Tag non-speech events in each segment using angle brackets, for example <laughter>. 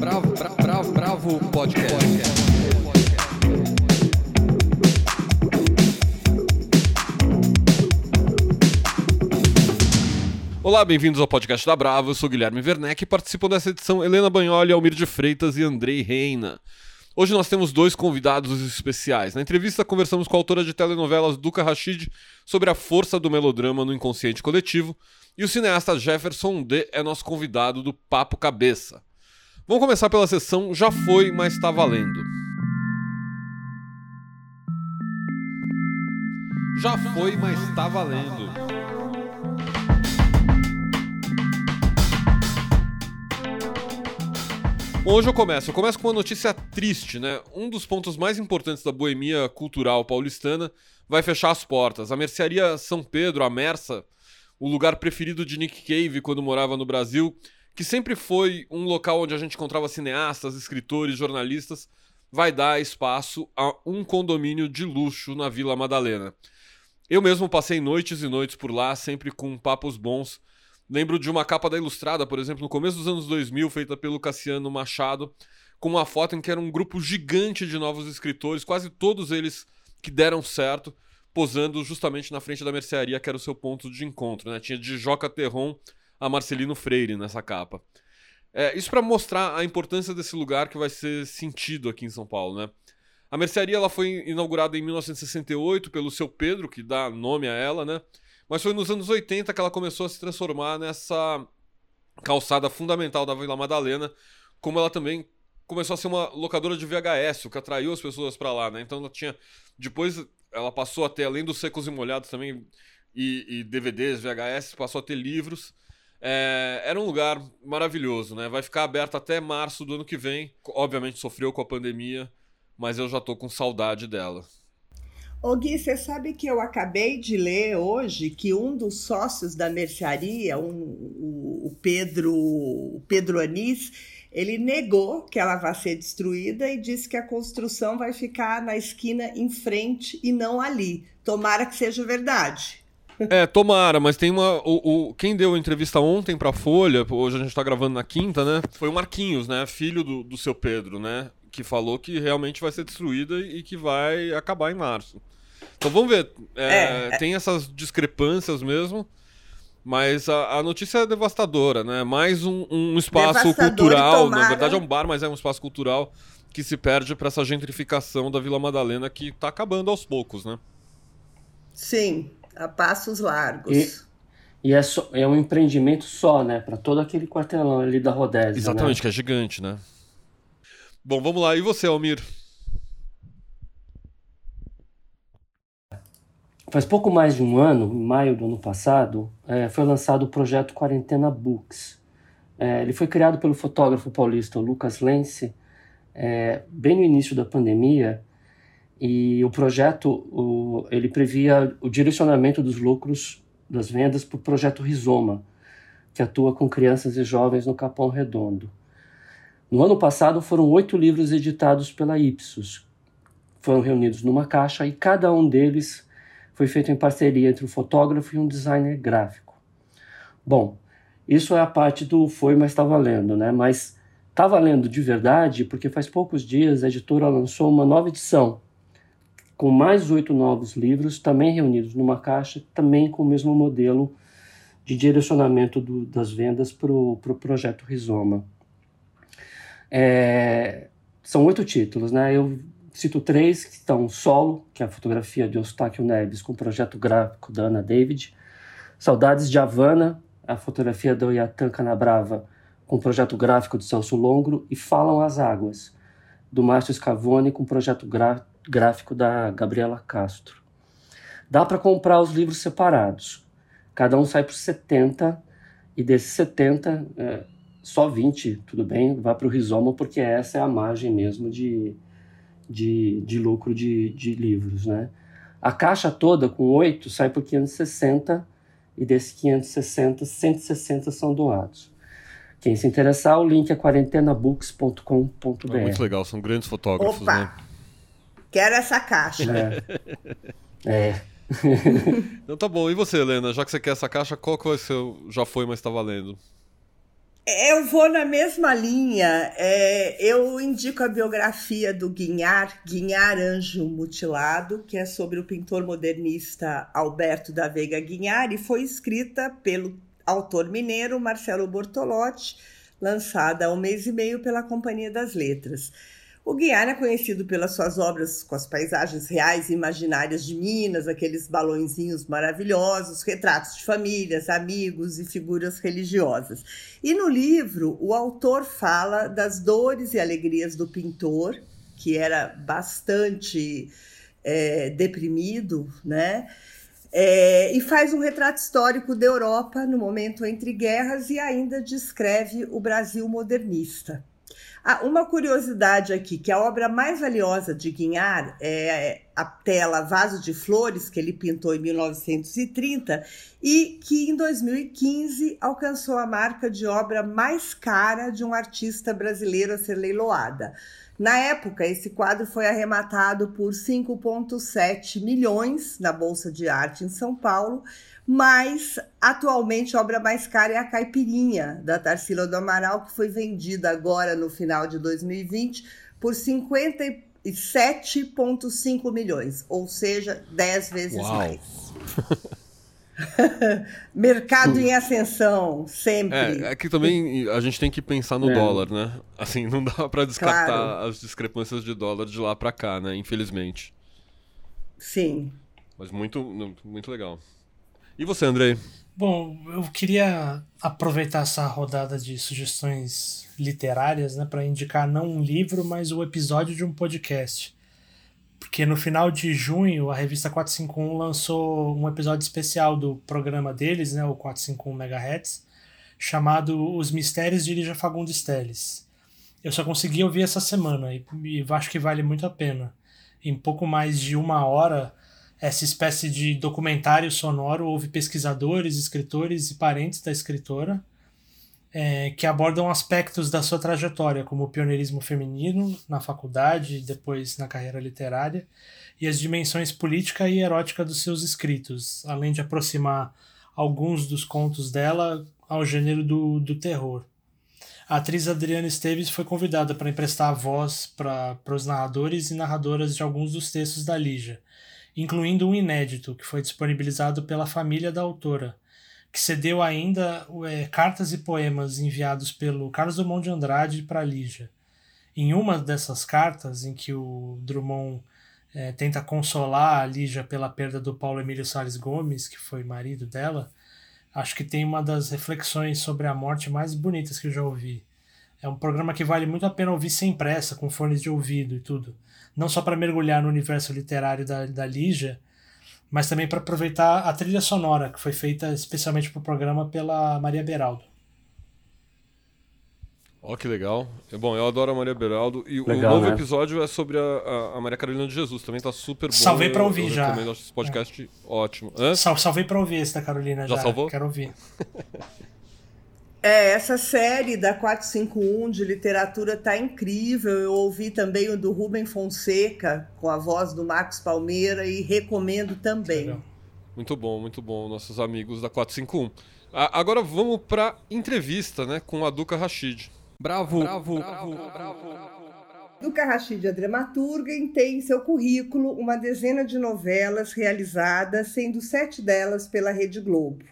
Bravo, bravo, bravo, bravo podcast. Olá, bem-vindos ao podcast da Bravo. Eu sou Guilherme Werneck e participam dessa edição Helena Banholi, Almir de Freitas e Andrei Reina. Hoje nós temos dois convidados especiais. Na entrevista, conversamos com a autora de telenovelas Duca Rachid sobre a força do melodrama no inconsciente coletivo e o cineasta Jefferson D é nosso convidado do Papo Cabeça. Vamos começar pela sessão Já Foi, Mas Tá Valendo. Já foi, mas tá valendo. Bom, hoje eu começo. Eu começo com uma notícia triste, né? Um dos pontos mais importantes da boemia cultural paulistana vai fechar as portas. A mercearia São Pedro, a Mersa, o lugar preferido de Nick Cave quando morava no Brasil, que sempre foi um local onde a gente encontrava cineastas, escritores, jornalistas, vai dar espaço a um condomínio de luxo na Vila Madalena. Eu mesmo passei noites e noites por lá, sempre com papos bons Lembro de uma capa da Ilustrada, por exemplo, no começo dos anos 2000, feita pelo Cassiano Machado, com uma foto em que era um grupo gigante de novos escritores, quase todos eles que deram certo, posando justamente na frente da mercearia, que era o seu ponto de encontro. Né? Tinha de Joca Terron a Marcelino Freire nessa capa. É, isso para mostrar a importância desse lugar que vai ser sentido aqui em São Paulo. Né? A mercearia ela foi inaugurada em 1968 pelo seu Pedro, que dá nome a ela, né? Mas foi nos anos 80 que ela começou a se transformar nessa calçada fundamental da Vila Madalena, como ela também começou a ser uma locadora de VHS, o que atraiu as pessoas para lá, né? Então ela tinha. Depois ela passou a ter, além dos secos e molhados também, e, e DVDs, VHS, passou a ter livros. É, era um lugar maravilhoso, né? Vai ficar aberto até março do ano que vem. Obviamente sofreu com a pandemia, mas eu já tô com saudade dela. Ô Gui, você sabe que eu acabei de ler hoje que um dos sócios da mercearia, um, o, o, Pedro, o Pedro Anis, ele negou que ela vai ser destruída e disse que a construção vai ficar na esquina em frente e não ali. Tomara que seja verdade. É, tomara, mas tem uma. O, o, quem deu a entrevista ontem pra Folha, hoje a gente tá gravando na quinta, né? Foi o Marquinhos, né? Filho do, do seu Pedro, né? Que falou que realmente vai ser destruída e que vai acabar em março. Então vamos ver. É, é, é, tem essas discrepâncias mesmo. Mas a, a, notícia é devastadora, né? Mais um, um espaço cultural. Na verdade é um bar, mas é um espaço cultural que se perde para essa gentrificação da Vila Madalena que está acabando aos poucos, né? Sim, a passos largos. E, e é, só, é um empreendimento só, né? Para todo aquele quartelão ali da Rodésia. Exatamente, né? que é gigante, né? Bom, vamos lá. E você, Almir? Faz pouco mais de um ano, em maio do ano passado, é, foi lançado o projeto Quarentena Books. É, ele foi criado pelo fotógrafo paulista Lucas Lence, é, bem no início da pandemia, e o projeto o, ele previa o direcionamento dos lucros das vendas para o projeto Rizoma, que atua com crianças e jovens no Capão Redondo. No ano passado foram oito livros editados pela Ipsos, foram reunidos numa caixa e cada um deles foi feito em parceria entre um fotógrafo e um designer gráfico. Bom, isso é a parte do foi, mas está valendo, né? Mas está valendo de verdade porque faz poucos dias a editora lançou uma nova edição com mais oito novos livros, também reunidos numa caixa, também com o mesmo modelo de direcionamento do, das vendas para o pro projeto Rizoma. É, são oito títulos, né? Eu Cito três que estão Solo, que é a fotografia de Eustáquio Neves com o projeto gráfico da Ana David. Saudades de Havana, a fotografia da Oyatan Canabrava com o projeto gráfico de Celso Longro. E Falam as Águas, do Márcio Scavone com o projeto gráfico da Gabriela Castro. Dá para comprar os livros separados. Cada um sai por 70 e desses 70, é, só 20, tudo bem, vai para o Rizoma, porque essa é a margem mesmo de, de, de lucro de, de livros, né? A caixa toda com oito sai por 560 e desses 560, 160 são doados. Quem se interessar, o link é quarentenabooks.com.br. É muito legal, são grandes fotógrafos, Opa. né? Quero essa caixa. É. é. <laughs> então tá bom. E você, Helena? Já que você quer essa caixa, qual que vai ser? Já foi, mas tá valendo. Eu vou na mesma linha. É, eu indico a biografia do Guinhar, Guinhar Anjo Mutilado, que é sobre o pintor modernista Alberto da Veiga Guinhar e foi escrita pelo autor mineiro Marcelo Bortolotti, lançada há um mês e meio pela Companhia das Letras. O Guiar é conhecido pelas suas obras com as paisagens reais e imaginárias de Minas, aqueles balõezinhos maravilhosos, retratos de famílias, amigos e figuras religiosas. E no livro, o autor fala das dores e alegrias do pintor, que era bastante é, deprimido, né? É, e faz um retrato histórico da Europa no momento entre guerras e ainda descreve o Brasil modernista. Ah, uma curiosidade aqui, que a obra mais valiosa de Guignard é a tela Vaso de Flores, que ele pintou em 1930, e que em 2015 alcançou a marca de obra mais cara de um artista brasileiro a ser leiloada. Na época, esse quadro foi arrematado por 5,7 milhões na Bolsa de Arte em São Paulo mas atualmente a obra mais cara é a Caipirinha, da Tarsila do Amaral, que foi vendida agora no final de 2020 por 57,5 milhões, ou seja, 10 vezes Uau. mais. <laughs> Mercado em ascensão, sempre. É, é, que também a gente tem que pensar no é. dólar, né? Assim, não dá para descartar claro. as discrepâncias de dólar de lá para cá, né? Infelizmente. Sim. Mas muito, muito legal. E você, Andrei? Bom, eu queria aproveitar essa rodada de sugestões literárias né, para indicar não um livro, mas o episódio de um podcast. Porque no final de junho, a revista 451 lançou um episódio especial do programa deles, né, o 451 MHz, chamado Os Mistérios de Lígia Fagundes Teles. Eu só consegui ouvir essa semana e, e acho que vale muito a pena. Em pouco mais de uma hora, essa espécie de documentário sonoro houve pesquisadores, escritores e parentes da escritora é, que abordam aspectos da sua trajetória, como o pioneirismo feminino na faculdade e depois na carreira literária, e as dimensões política e erótica dos seus escritos, além de aproximar alguns dos contos dela ao gênero do, do terror. A atriz Adriana Esteves foi convidada para emprestar a voz para os narradores e narradoras de alguns dos textos da Lígia, incluindo um inédito que foi disponibilizado pela família da autora, que cedeu ainda é, cartas e poemas enviados pelo Carlos Drummond de Andrade para Lígia. Em uma dessas cartas, em que o Drummond é, tenta consolar a Lígia pela perda do Paulo Emílio Salles Gomes, que foi marido dela, acho que tem uma das reflexões sobre a morte mais bonitas que eu já ouvi. É um programa que vale muito a pena ouvir sem pressa, com fones de ouvido e tudo não só para mergulhar no universo literário da, da Lígia, mas também para aproveitar a trilha sonora, que foi feita especialmente para o programa pela Maria Beraldo. Ó, oh, que legal. É bom, eu adoro a Maria Beraldo. E legal, o novo né? episódio é sobre a, a, Maria Carolina de Jesus. Também tá super bom. Salvei para ouvir eu, eu já. Recomendo esse podcast é. ótimo. Hã? Sal, salvei para ouvir esse da Carolina já. Já salvou? Quero ouvir. <laughs> É, essa série da 451 de literatura tá incrível. Eu ouvi também o do Rubem Fonseca, com a voz do Marcos Palmeira, e recomendo também. Muito bom, muito bom, nossos amigos da 451. agora vamos para entrevista né, com a Duca Rachid. Bravo, bravo, bravo, bravo. bravo. Duca Rachid é dramaturga e tem em seu currículo uma dezena de novelas realizadas, sendo sete delas pela Rede Globo.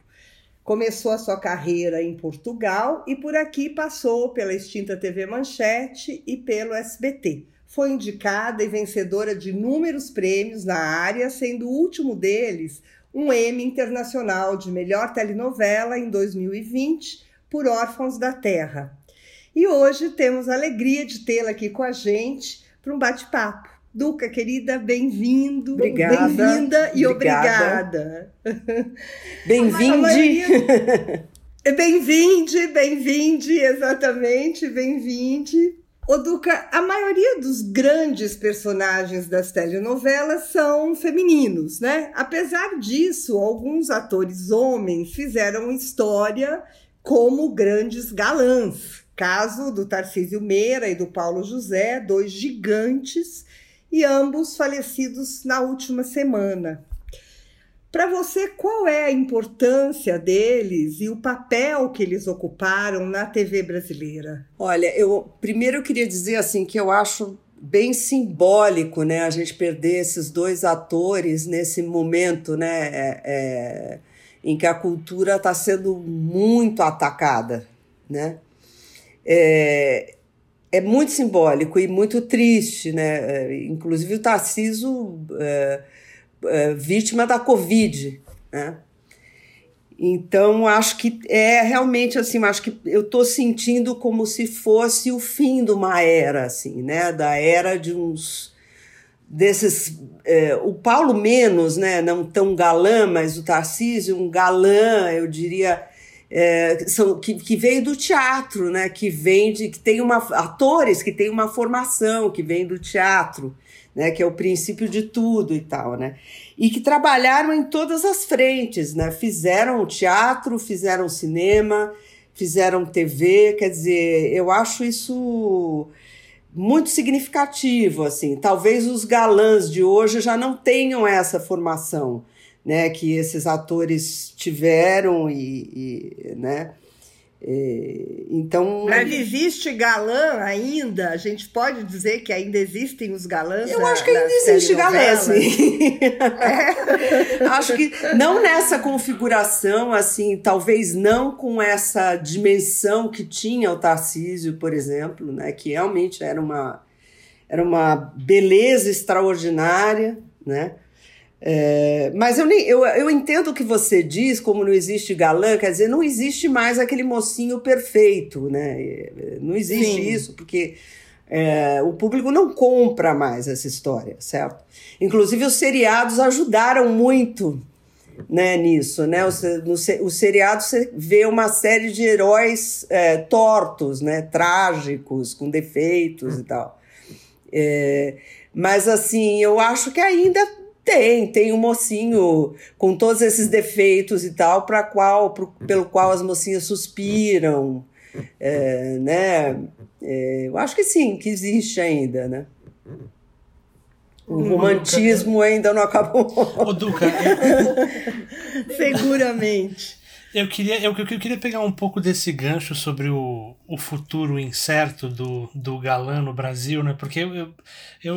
Começou a sua carreira em Portugal e por aqui passou pela extinta TV Manchete e pelo SBT. Foi indicada e vencedora de inúmeros prêmios na área, sendo o último deles um Emmy Internacional de Melhor Telenovela em 2020 por Órfãos da Terra. E hoje temos a alegria de tê-la aqui com a gente para um bate-papo. Duca, querida, bem-vindo. Obrigada. Bem-vinda e obrigada. <laughs> Bem-vinde. Bem-vinde, bem-vinde, exatamente, bem-vinde. Ô Duca, a maioria dos grandes personagens das telenovelas são femininos, né? Apesar disso, alguns atores homens fizeram história como grandes galãs. Caso do Tarcísio Meira e do Paulo José, dois gigantes e ambos falecidos na última semana. Para você, qual é a importância deles e o papel que eles ocuparam na TV brasileira? Olha, eu primeiro eu queria dizer assim que eu acho bem simbólico, né, a gente perder esses dois atores nesse momento, né, é, é, em que a cultura está sendo muito atacada, né? É, é muito simbólico e muito triste, né? É, inclusive o Tarciso é, é, vítima da Covid, né? Então, acho que é realmente assim, acho que eu estou sentindo como se fosse o fim de uma era, assim, né? Da era de uns desses. É, o Paulo menos, né? Não tão galã, mas o Tarcísio, um galã, eu diria. É, são, que, que veio do teatro, né? Que vem de. que tem uma. atores que têm uma formação, que vem do teatro, né? Que é o princípio de tudo e tal, né? e que trabalharam em todas as frentes, né? Fizeram teatro, fizeram cinema, fizeram TV, quer dizer, eu acho isso muito significativo, assim. Talvez os galãs de hoje já não tenham essa formação, né, que esses atores tiveram e, e né? Então. Mas existe galã ainda? A gente pode dizer que ainda existem os galãs? Eu acho que ainda existe galã, sim. É. <laughs> acho que não nessa configuração, assim, talvez não com essa dimensão que tinha o Tarcísio, por exemplo, né? Que realmente era uma, era uma beleza extraordinária, né? É, mas eu, nem, eu, eu entendo o que você diz, como não existe galã, quer dizer, não existe mais aquele mocinho perfeito, né? Não existe Sim. isso, porque é, o público não compra mais essa história, certo? Inclusive, os seriados ajudaram muito né, nisso, né? O, no, o seriado você vê uma série de heróis é, tortos, né? Trágicos, com defeitos e tal. É, mas, assim, eu acho que ainda tem, tem um mocinho com todos esses defeitos e tal, para qual, pro, pelo qual as mocinhas suspiram, é, né? É, eu acho que sim, que existe ainda, né? O hum, romantismo ainda não acabou. Ô, Duca, <laughs> seguramente. Eu queria, eu, eu queria pegar um pouco desse gancho sobre o, o futuro incerto do, do galã no Brasil, né? Porque eu, eu,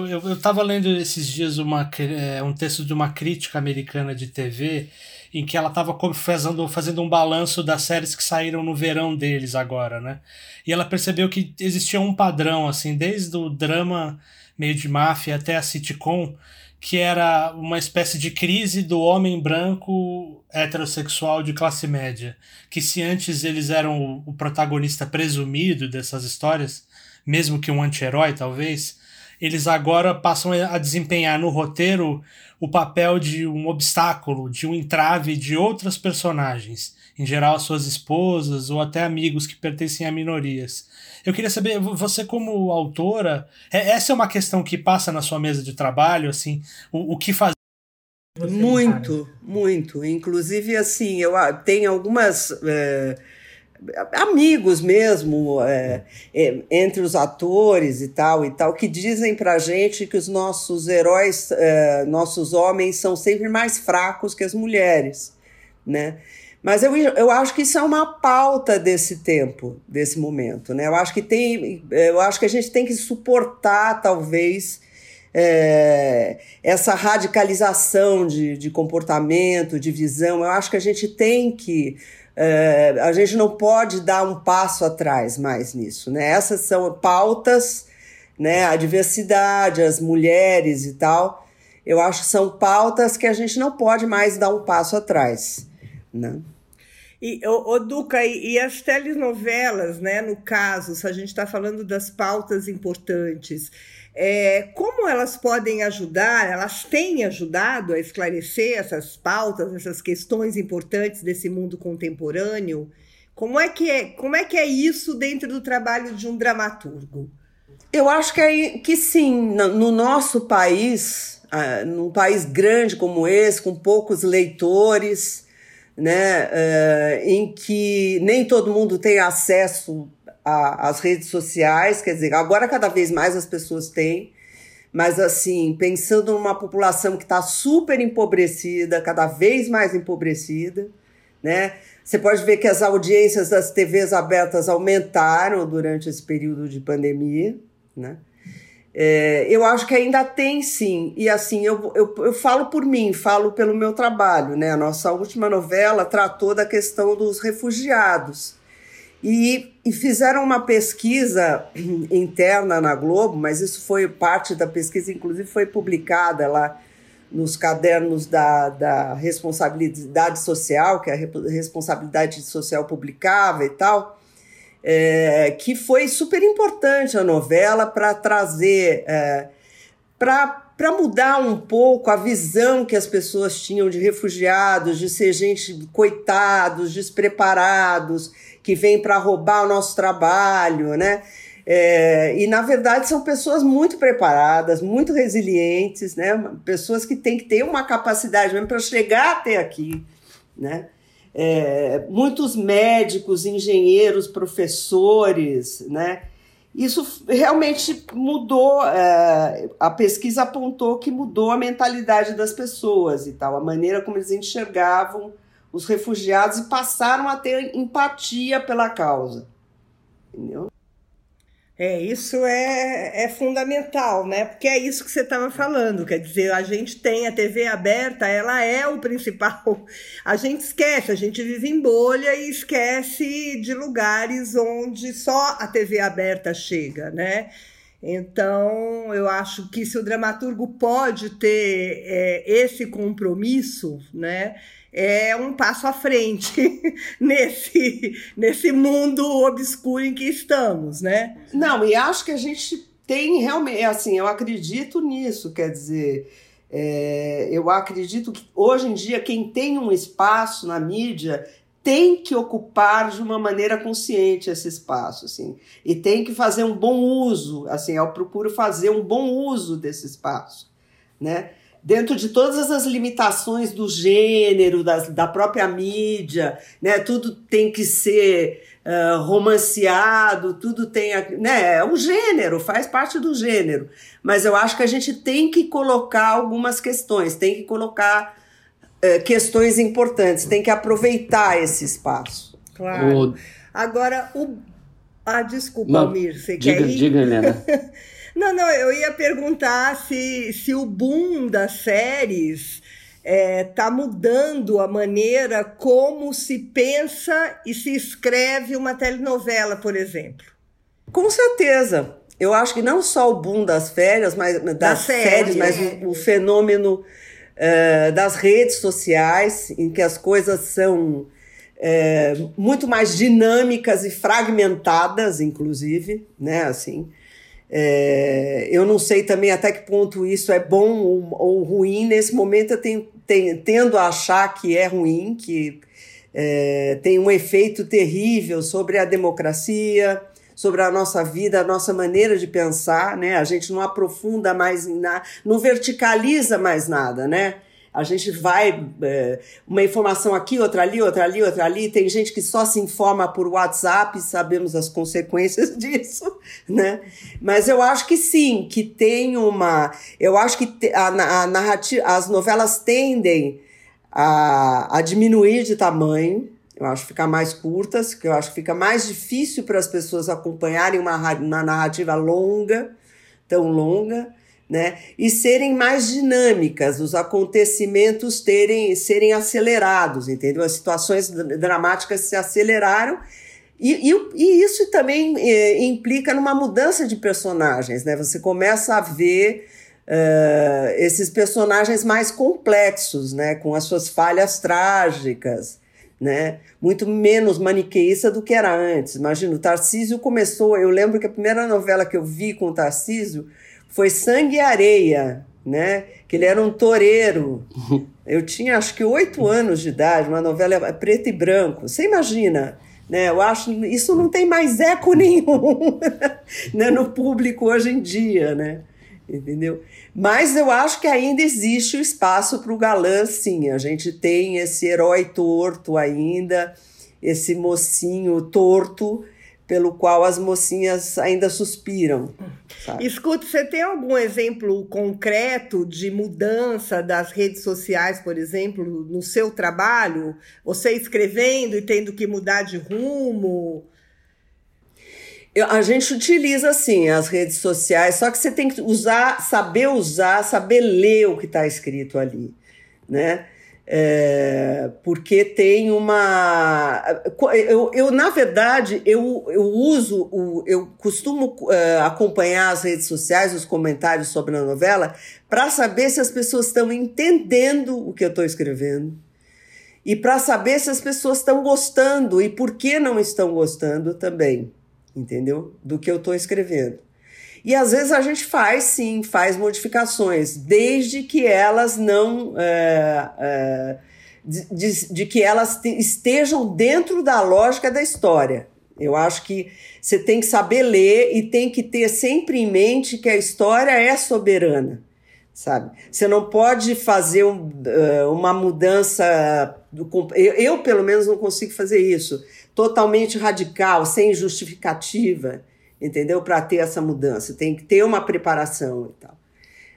eu, eu, tava lendo esses dias uma, é, um texto de uma crítica americana de TV em que ela estava fazendo, fazendo um balanço das séries que saíram no verão deles agora, né? E ela percebeu que existia um padrão, assim, desde o drama meio de máfia até a sitcom, que era uma espécie de crise do homem branco heterossexual de classe média. Que se antes eles eram o, protagonista presumido dessas histórias, mesmo que um anti-herói talvez, eles agora passam a desempenhar no roteiro o papel de um obstáculo, de um entrave de outras personagens, em geral suas esposas ou até amigos que pertencem a minorias. Eu queria saber, você como autora, é, essa é uma questão que passa na sua mesa de trabalho, assim, o, o que fazer? Muito, muito. Inclusive, assim, eu tenho algumas. É, amigos mesmo, é, é, entre os atores e tal e tal, que dizem pra gente que os nossos heróis, é, nossos homens, são sempre mais fracos que as mulheres, né? Mas eu, eu acho que isso é uma pauta desse tempo, desse momento, né? Eu acho que tem, eu acho que a gente tem que suportar, talvez, é, essa radicalização de, de comportamento, de visão. Eu acho que a gente tem que é, a gente não pode dar um passo atrás mais nisso, né? Essas são pautas, né? A diversidade, as mulheres e tal. Eu acho que são pautas que a gente não pode mais dar um passo atrás, né? E, o, Duca, e, e, as telenovelas, né? No caso, se a gente está falando das pautas importantes, é, como elas podem ajudar, elas têm ajudado a esclarecer essas pautas, essas questões importantes desse mundo contemporâneo? Como é que é, como é, que é isso dentro do trabalho de um dramaturgo? Eu acho que, é, que sim, no nosso país, uh, num país grande como esse, com poucos leitores, né, uh, em que nem todo mundo tem acesso às redes sociais, quer dizer, agora cada vez mais as pessoas têm, mas assim, pensando numa população que está super empobrecida, cada vez mais empobrecida, né? Você pode ver que as audiências das TVs abertas aumentaram durante esse período de pandemia, né? É, eu acho que ainda tem sim, e assim, eu, eu, eu falo por mim, falo pelo meu trabalho, né? A nossa última novela tratou da questão dos refugiados. E, e fizeram uma pesquisa <clears throat> interna na Globo, mas isso foi parte da pesquisa, inclusive foi publicada lá nos cadernos da, da responsabilidade social, que a responsabilidade social publicava e tal, é, que foi super importante a novela para trazer, é, para mudar um pouco a visão que as pessoas tinham de refugiados, de ser gente coitados, despreparados, que vem para roubar o nosso trabalho, né? É, e na verdade são pessoas muito preparadas, muito resilientes, né? Pessoas que têm que ter uma capacidade mesmo para chegar até aqui, né? É, muitos médicos, engenheiros, professores, né? Isso realmente mudou. É, a pesquisa apontou que mudou a mentalidade das pessoas e tal, a maneira como eles enxergavam os refugiados e passaram a ter empatia pela causa. Entendeu? É, isso é, é fundamental, né? Porque é isso que você estava falando. Quer dizer, a gente tem a TV aberta, ela é o principal. A gente esquece, a gente vive em bolha e esquece de lugares onde só a TV aberta chega, né? Então, eu acho que se o dramaturgo pode ter é, esse compromisso, né? É um passo à frente <laughs> nesse, nesse mundo obscuro em que estamos, né? Não, e acho que a gente tem realmente, assim, eu acredito nisso, quer dizer, é, eu acredito que hoje em dia quem tem um espaço na mídia tem que ocupar de uma maneira consciente esse espaço, assim, e tem que fazer um bom uso, assim, eu procuro fazer um bom uso desse espaço, né? Dentro de todas as limitações do gênero, da, da própria mídia, né? Tudo tem que ser uh, romanceado, tudo tem, né? É um gênero, faz parte do gênero. Mas eu acho que a gente tem que colocar algumas questões, tem que colocar uh, questões importantes, tem que aproveitar esse espaço. Claro. O... Agora, o... Ah, desculpa, Não, Almir, você diga, quer ir? Diga, Helena. <laughs> Não, não, eu ia perguntar se, se o boom das séries está é, tá mudando a maneira como se pensa e se escreve uma telenovela, por exemplo. Com certeza. Eu acho que não só o boom das férias, mas das, das séries, mas o, o fenômeno é, das redes sociais, em que as coisas são é, muito mais dinâmicas e fragmentadas, inclusive, né? Assim, é, eu não sei também até que ponto isso é bom ou, ou ruim. Nesse momento eu tenho, tenho, tendo a achar que é ruim, que é, tem um efeito terrível sobre a democracia, sobre a nossa vida, a nossa maneira de pensar, né? A gente não aprofunda mais em nada, não verticaliza mais nada, né? A gente vai, é, uma informação aqui, outra ali, outra ali, outra ali. Tem gente que só se informa por WhatsApp, sabemos as consequências <laughs> disso, né? Mas eu acho que sim, que tem uma. Eu acho que a, a narrativa, as novelas tendem a, a diminuir de tamanho. Eu acho que ficar mais curtas, que eu acho que fica mais difícil para as pessoas acompanharem uma, uma narrativa longa, tão longa né? E serem mais dinâmicas, os acontecimentos terem serem acelerados, entendeu? As situações dramáticas se aceleraram e, e, e isso também é, implica numa mudança de personagens, né? Você começa a ver uh, esses personagens mais complexos, né? Com as suas falhas trágicas, né? Muito menos maniqueísta do que era antes. Imagina, o Tarcísio começou. Eu lembro que a primeira novela que eu vi com o Tarcísio foi Sangue e Areia, né? Que ele era um toureiro. <laughs> Eu tinha acho que oito anos de idade, uma novela preto e branco. Você imagina? Né, eu acho isso não tem mais eco <laughs> nenhum né, no público hoje em dia, né? Entendeu? Mas eu acho que ainda existe o espaço para o galã, sim. A gente tem esse herói torto ainda, esse mocinho torto pelo qual as mocinhas ainda suspiram. Sabe? Escuta, você tem algum exemplo concreto de mudança das redes sociais, por exemplo, no seu trabalho? Você escrevendo e tendo que mudar de rumo? Eu, a gente utiliza sim as redes sociais, só que você tem que usar, saber usar, saber ler o que está escrito ali, né? É, porque tem uma. Eu, eu, na verdade, eu, eu uso, o, eu costumo uh, acompanhar as redes sociais, os comentários sobre a novela, para saber se as pessoas estão entendendo o que eu estou escrevendo e para saber se as pessoas estão gostando e por que não estão gostando também, entendeu? Do que eu estou escrevendo. E às vezes a gente faz sim, faz modificações, desde que elas não. É, é, de, de, de, que elas te, estejam dentro da lógica da história. Eu acho que você tem que saber ler e tem que ter sempre em mente que a história é soberana, sabe? Você não pode fazer um, uma mudança. Do, eu, eu, pelo menos, não consigo fazer isso totalmente radical, sem justificativa entendeu? Para ter essa mudança, tem que ter uma preparação e tal.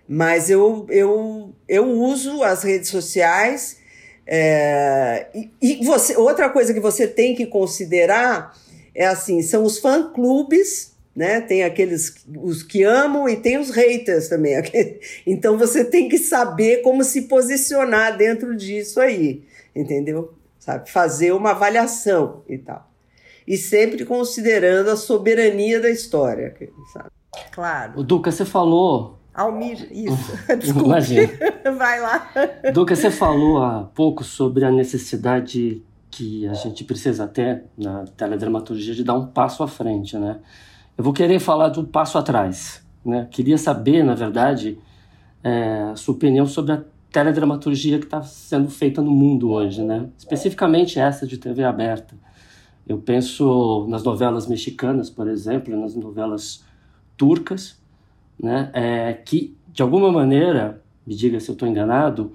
Mas eu, eu, eu uso as redes sociais. É, e, e você, outra coisa que você tem que considerar é assim: são os fã-clubes né? Tem aqueles os que amam e tem os haters também. <laughs> Então você tem que saber como se posicionar dentro disso aí, entendeu? Sabe, fazer uma avaliação e tal e sempre considerando a soberania da história, sabe? Claro. O Duca, você falou. Almir, isso. <laughs> <laughs> Desculpa. Imagina. <laughs> Vai lá. Duca, você falou há pouco sobre a necessidade que a gente precisa ter na teledramaturgia de dar um passo à frente, né? Eu vou querer falar do passo atrás, né? Queria saber, na verdade, é, a sua opinião sobre a teledramaturgia que está sendo feita no mundo hoje, né? Especificamente essa de TV aberta. Eu penso nas novelas mexicanas, por exemplo, nas novelas turcas, né, é, que de alguma maneira, me diga se eu estou enganado,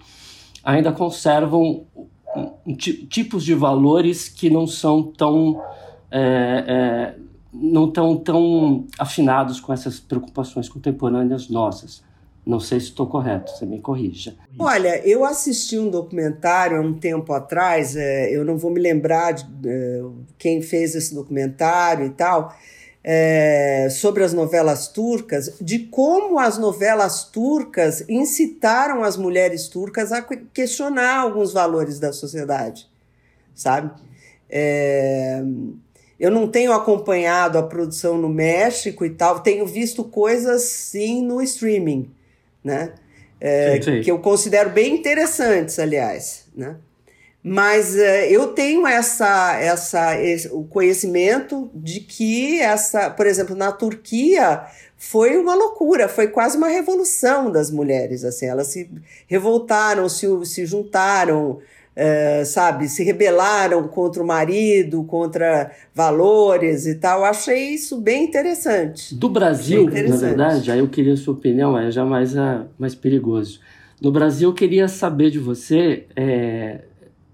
ainda conservam tipos de valores que não são tão é, é, não tão tão afinados com essas preocupações contemporâneas nossas. Não sei se estou correto, você me corrija. Olha, eu assisti um documentário há um tempo atrás, é, eu não vou me lembrar de é, quem fez esse documentário e tal, é, sobre as novelas turcas, de como as novelas turcas incitaram as mulheres turcas a questionar alguns valores da sociedade, sabe? É, eu não tenho acompanhado a produção no México e tal, tenho visto coisas sim no streaming né? É, sim, sim. Que eu considero bem interessantes, aliás, né? Mas é, eu tenho essa, essa, esse, o conhecimento de que essa, por exemplo, na Turquia foi uma loucura, foi quase uma revolução das mulheres, assim, elas se revoltaram, se, se juntaram, é, sabe, se rebelaram contra o marido, contra valores e tal. achei isso bem interessante. Do Brasil, interessante. na verdade, aí eu queria a sua opinião, é já mais, a, mais perigoso. No Brasil, eu queria saber de você é,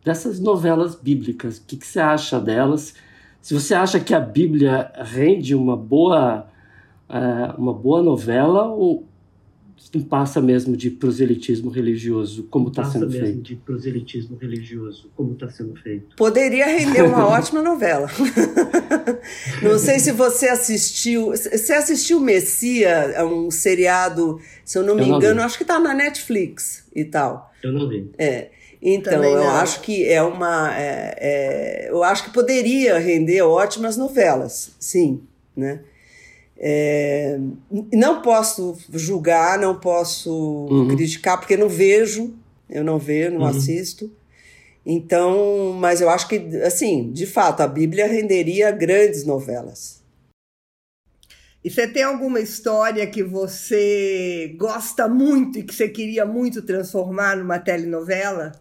dessas novelas bíblicas. O que, que você acha delas? Se você acha que a Bíblia rende uma boa, é, uma boa novela ou, não passa mesmo de proselitismo religioso, como está sendo mesmo feito. de proselitismo religioso, como está sendo feito. Poderia render uma <laughs> ótima novela. <laughs> não sei se você assistiu. Você assistiu Messia, é um seriado, se eu não me eu engano, acho que está na Netflix e tal. Eu não vi. É. Então, eu acho que é uma. É, é, eu acho que poderia render ótimas novelas, sim, né? É, não posso julgar, não posso uhum. criticar, porque não vejo, eu não vejo, não uhum. assisto. Então, mas eu acho que, assim, de fato, a Bíblia renderia grandes novelas. E você tem alguma história que você gosta muito e que você queria muito transformar numa telenovela?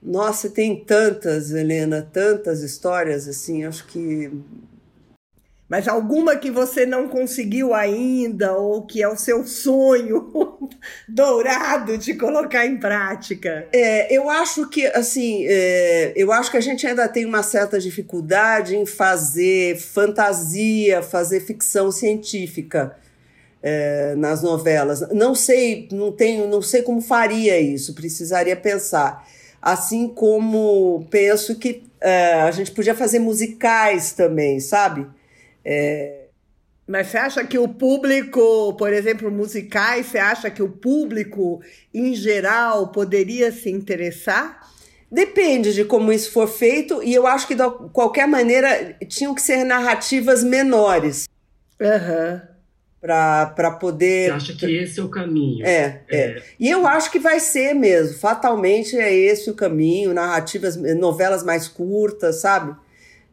Nossa, tem tantas, Helena, tantas histórias assim, acho que Mas alguma que você não conseguiu ainda, ou que é o seu sonho <laughs> dourado de colocar em prática? É, eu acho que, assim, é, eu acho que a gente ainda tem uma certa dificuldade em fazer fantasia, fazer ficção científica. É, nas novelas. Não sei, não tenho, não sei como faria isso, precisaria pensar. Assim como penso que é, a gente podia fazer musicais também, sabe? É... Mas você acha que o público, por exemplo, musicais, você acha que o público em geral poderia se interessar? Depende de como isso for feito, e eu acho que de qualquer maneira tinham que ser narrativas menores. Uhum. Para poder. Você acha que esse é o caminho? É, é, é. E eu acho que vai ser mesmo. Fatalmente é esse o caminho. Narrativas, novelas mais curtas, sabe?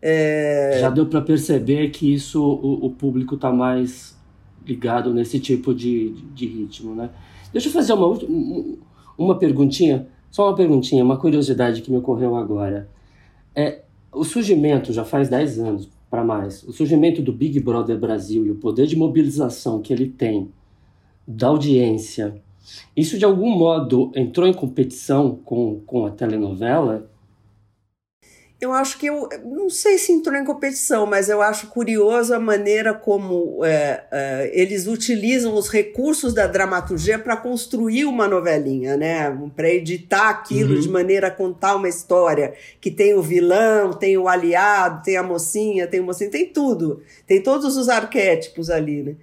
É... Já deu para perceber que isso o, o público está mais ligado nesse tipo de, de, de, ritmo, né? Deixa eu fazer uma, uma perguntinha, só uma perguntinha, uma curiosidade que me ocorreu agora. É, o surgimento, já faz 10 anos para mais, o surgimento do Big Brother Brasil e o poder de mobilização que ele tem da audiência, isso de algum modo entrou em competição com, com a telenovela? Eu acho que eu não sei se entrou em competição, mas eu acho curioso a maneira como é, é, eles utilizam os recursos da dramaturgia para construir uma novelinha, né? Para editar aquilo uhum. de maneira a contar uma história que tem o vilão, tem o aliado, tem a mocinha, tem o mocinho, tem tudo, tem todos os arquétipos ali, né?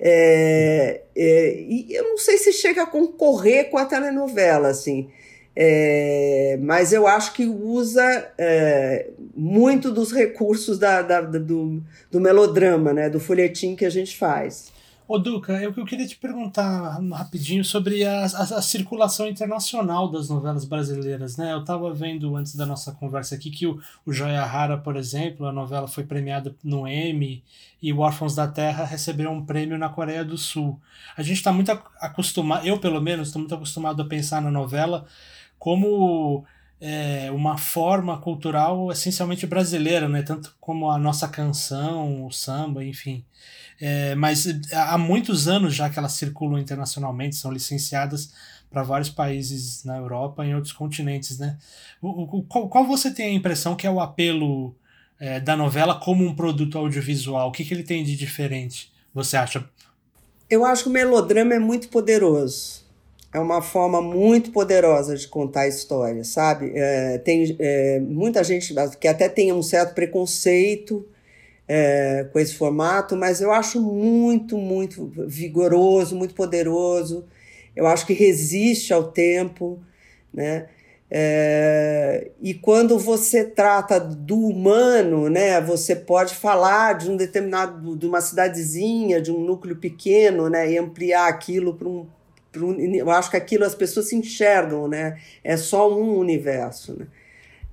É, é e eu não sei se chega a concorrer com a telenovela, assim. É, mas eu acho que usa é, muito dos recursos da, da, do, do melodrama, né, do folhetim que a gente faz. Ô Duca, eu, eu queria te perguntar rapidinho sobre a, a, a, circulação internacional das novelas brasileiras, né? Eu estava vendo antes da nossa conversa aqui que o, o Joia Rara, por exemplo, a novela foi premiada no Emmy e o Órfãos da Terra recebeu um prêmio na Coreia do Sul. A gente está muito acostumado, eu pelo menos, estou muito acostumado a pensar na novela como é, uma forma cultural essencialmente brasileira, né? tanto como a nossa canção, o samba, enfim. É, mas há muitos anos já que elas circulam internacionalmente, são licenciadas para vários países na Europa e em outros continentes. Né? O, o, qual, qual, você tem a impressão que é o apelo é, da novela como um produto audiovisual? O que, que ele tem de diferente, você acha? Eu acho que o melodrama é muito poderoso é uma forma muito poderosa de contar história, sabe? É, tem é, muita gente que até tem um certo preconceito é, com esse formato, mas eu acho muito, muito vigoroso, muito poderoso. Eu acho que resiste ao tempo, né? É, e quando você trata do humano, né, você pode falar de um determinado, de uma cidadezinha, de um núcleo pequeno, né, e ampliar aquilo para um, eu acho que aquilo as pessoas se enxergam, né? É só um universo, né?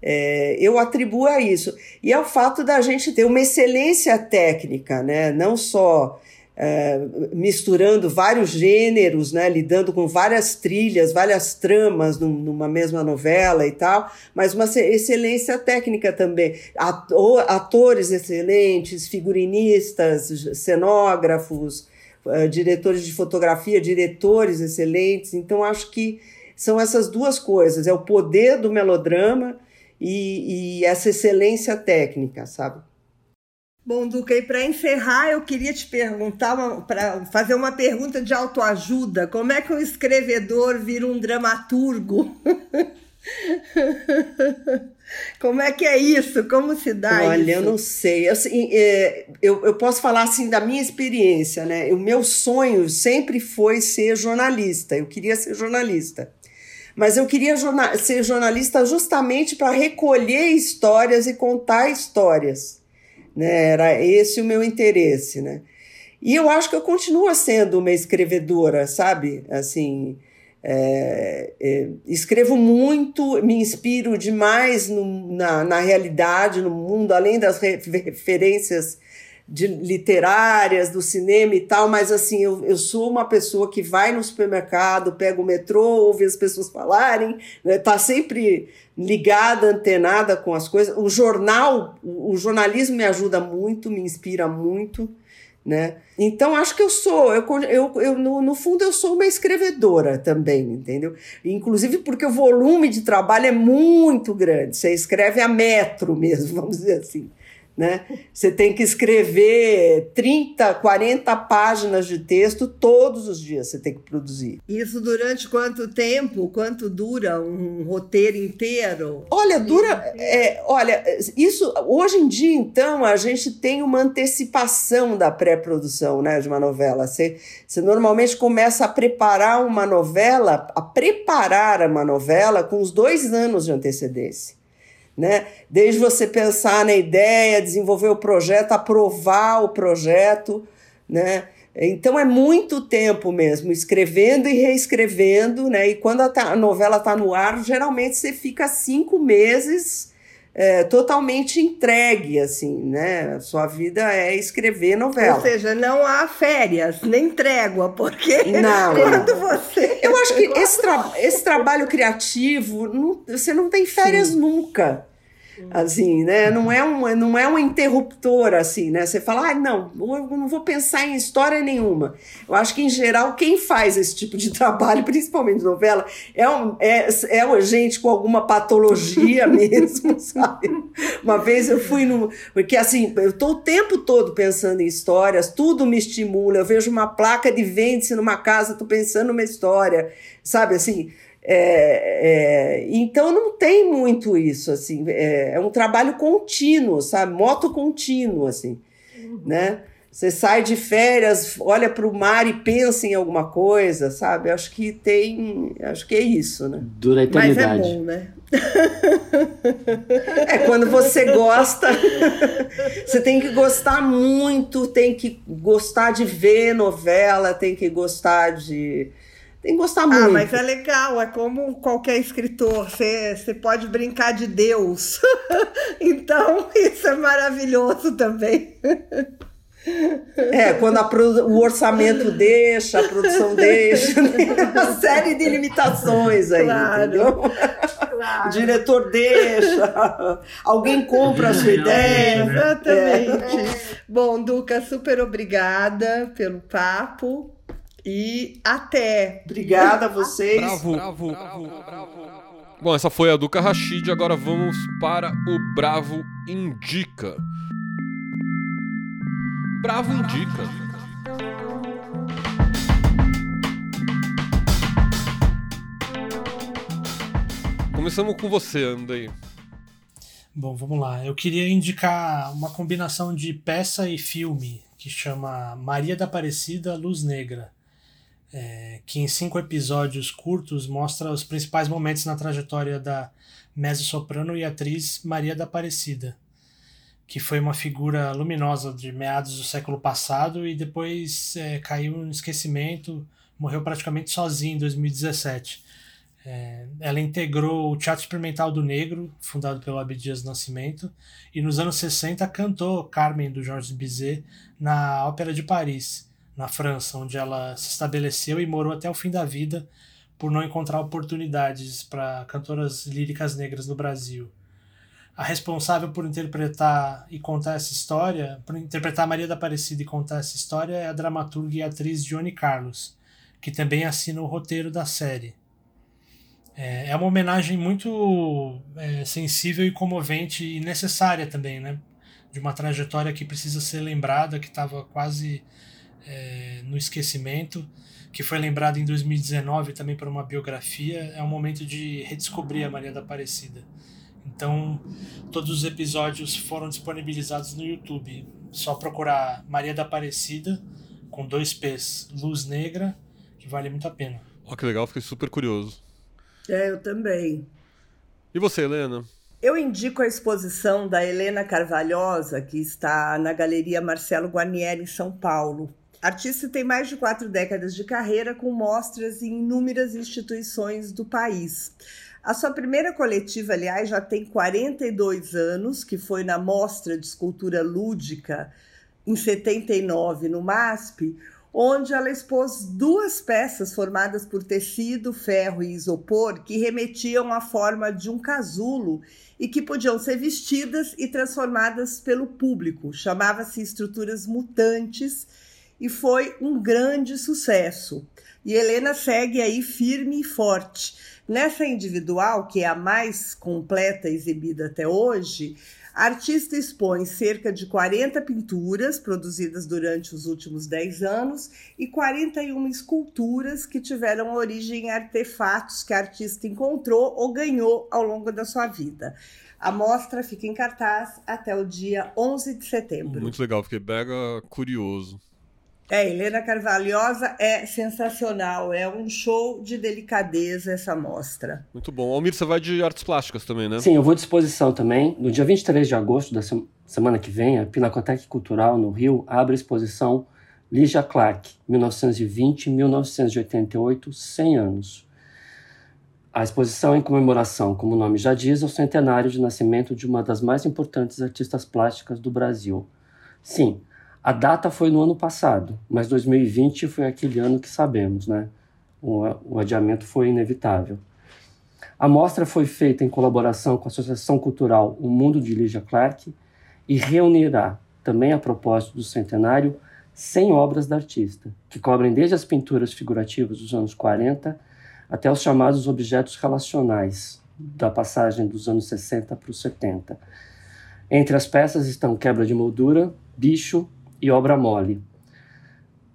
É, eu atribuo a isso. E é o fato da gente ter uma excelência técnica, né? Não só é, misturando vários gêneros, né? Lidando com várias trilhas, várias tramas num, numa mesma novela e tal, mas uma excelência técnica também. Atores excelentes, figurinistas, cenógrafos, uh, diretores de fotografia, diretores excelentes. Então, acho que são essas duas coisas: é o poder do melodrama e, e essa excelência técnica, sabe? Bom, Duca, e para encerrar, eu queria te perguntar, para fazer uma pergunta de autoajuda: como é que um escrevedor vira um dramaturgo? <laughs> <laughs> Como é que é isso? Como se dá Olha, isso? eu não sei. Assim, é, eu, eu posso falar assim da minha experiência, né? O meu sonho sempre foi ser jornalista. Eu queria ser jornalista. Mas eu queria ser jornalista justamente para recolher histórias e contar histórias. Né? Era esse o meu interesse, né? E eu acho que eu continuo sendo uma escrevedora, sabe? Assim, é, é, escrevo muito, me inspiro demais no, na, na realidade, no mundo, além das referências de literárias, do cinema e tal, mas assim, eu, eu sou uma pessoa que vai no supermercado, pega o metrô, ouve as pessoas falarem, né, tá sempre ligada, antenada com as coisas. O jornal, o jornalismo me ajuda muito, me inspira muito, né? Então acho que eu sou, eu, eu, eu no, no, fundo eu sou uma escrevedora também, entendeu? Inclusive porque o volume de trabalho é muito grande. Você escreve a metro mesmo, <laughs> vamos dizer assim né? Você tem que escrever 30, 40 páginas de texto todos os dias, você tem que produzir. Isso durante quanto tempo? Quanto dura um roteiro inteiro? Olha, dura. É, olha, isso hoje em dia, então, a gente tem uma antecipação da pré-produção né, de uma novela. Você, você normalmente começa a preparar uma novela, a preparar uma novela com os dois anos de antecedência né? Desde você pensar na ideia, desenvolver o projeto, aprovar o projeto, né? Então é muito tempo mesmo, escrevendo e reescrevendo, né? E quando a, novela está no ar, geralmente você fica cinco meses é, totalmente entregue, assim, né? Sua vida é escrever novela. Ou seja, não há férias, nem trégua, porque não, <laughs> quando você. Eu acho que <laughs> esse, tra esse trabalho criativo, não, você não tem férias Sim. nunca assim, né? Não é um, não é um interruptor, assim, né? Você fala, ah, não, eu não vou pensar em história nenhuma. Eu acho que, em geral, quem faz esse tipo de <laughs> trabalho, principalmente novela, é, um, é, é uma gente com alguma patologia <laughs> mesmo, sabe? Uma vez eu fui no... Porque, assim, eu tô o tempo todo pensando em histórias, tudo me estimula, eu vejo uma placa de vende-se numa casa, tô pensando numa história, sabe, assim... É, é, então não tem muito isso, assim, é, é, um trabalho contínuo, sabe? Moto contínuo, assim, uhum. né? Você sai de férias, olha para o mar e pensa em alguma coisa, sabe? Acho que tem, acho que é isso, né? Dura a eternidade. Mas é bom, né? <laughs> é quando você gosta, <laughs> você tem que gostar muito, tem que gostar de ver novela, tem que gostar de tem que gostar muito. Ah, mas é legal, é como qualquer escritor, você, você pode brincar de Deus. <laughs> então, isso é maravilhoso também. É, quando a, o orçamento deixa, a produção <laughs> deixa, uma série de limitações aí, claro, entendeu? Claro. O diretor deixa, alguém compra a sua ideia. Exatamente. É. Bom, Duca, super obrigada pelo papo. E até! Obrigada a vocês. Bravo, bravo, bravo, bravo. Bom, essa foi a Duca Rashid, agora vamos para o Bravo Indica. Bravo Indica. Começamos com você, Andei. Bom, vamos lá. Eu queria indicar uma combinação de peça e filme que chama Maria da Aparecida Luz Negra é, que em cinco episódios curtos mostra os principais momentos na trajetória da mezzo-soprano e atriz Maria da Aparecida, que foi uma figura luminosa de meados do século passado e depois é, caiu no esquecimento, morreu praticamente sozinha em 2017. É, ela integrou o Teatro Experimental do Negro, fundado pelo Abdias Nascimento, e nos anos 60 cantou Carmen, do Georges Bizet, na Ópera de Paris na França, onde ela se estabeleceu e morou até o fim da vida por não encontrar oportunidades para cantoras líricas negras no Brasil. A responsável por interpretar e contar essa história, por interpretar Maria da Aparecida e contar essa história é a dramaturga e atriz Johnny Carlos, que também assina o roteiro da série. É, é uma homenagem muito é, sensível e comovente e necessária também, né? De uma trajetória que precisa ser lembrada, que estava quase é, no esquecimento, que foi lembrado em 2019 também por uma biografia, é um momento de redescobrir a Maria da Aparecida. Então, todos os episódios foram disponibilizados no YouTube. Só procurar Maria da Aparecida com dois P's, Luz Negra, que vale muito a pena. Ó, oh, que legal, fiquei super curioso. É, eu também. E você, Helena? Eu indico a exposição da Helena Carvalhosa, que está na Galeria Marcelo Guarnieri, em São Paulo. Artista tem mais de quatro décadas de carreira, com mostras em inúmeras instituições do país. A sua primeira coletiva, aliás, já tem 42 anos, que foi na Mostra de Escultura Lúdica em 79 no MASP, onde ela expôs duas peças formadas por tecido, ferro e isopor que remetiam à forma de um casulo e que podiam ser vestidas e transformadas pelo público. Chamava-se Estruturas Mutantes e foi um grande sucesso. E Helena segue aí firme e forte. Nessa individual, que é a mais completa exibida até hoje, a artista expõe cerca de 40 pinturas produzidas durante os últimos 10 anos e 41 esculturas que tiveram origem em artefatos que a artista encontrou ou ganhou ao longo da sua vida. A mostra fica em cartaz até o dia 11 de setembro. Muito legal, fiquei mega curioso. É, Helena Carvalhosa é sensacional, é um show de delicadeza essa mostra. Muito bom. Almir, você vai de artes plásticas também, né? Sim, eu vou de exposição também. No dia 23 de agosto da semana que vem, a Pinacoteca Cultural no Rio abre a exposição Lígia Clark, 1920-1988, 100 anos. A exposição é em comemoração, como o nome já diz, ao centenário de nascimento de uma das mais importantes artistas plásticas do Brasil. Sim, a data foi no ano passado, mas 2020 foi aquele ano que sabemos, né? O, o adiamento foi inevitável. A mostra foi feita em colaboração com a Associação Cultural O Mundo de Lígia Clark e reunirá, também a propósito do centenário, 100 obras da artista, que cobrem desde as pinturas figurativas dos anos 40 até os chamados objetos relacionais, da passagem dos anos 60 para os 70. Entre as peças estão Quebra de Moldura, Bicho, e Obra Mole,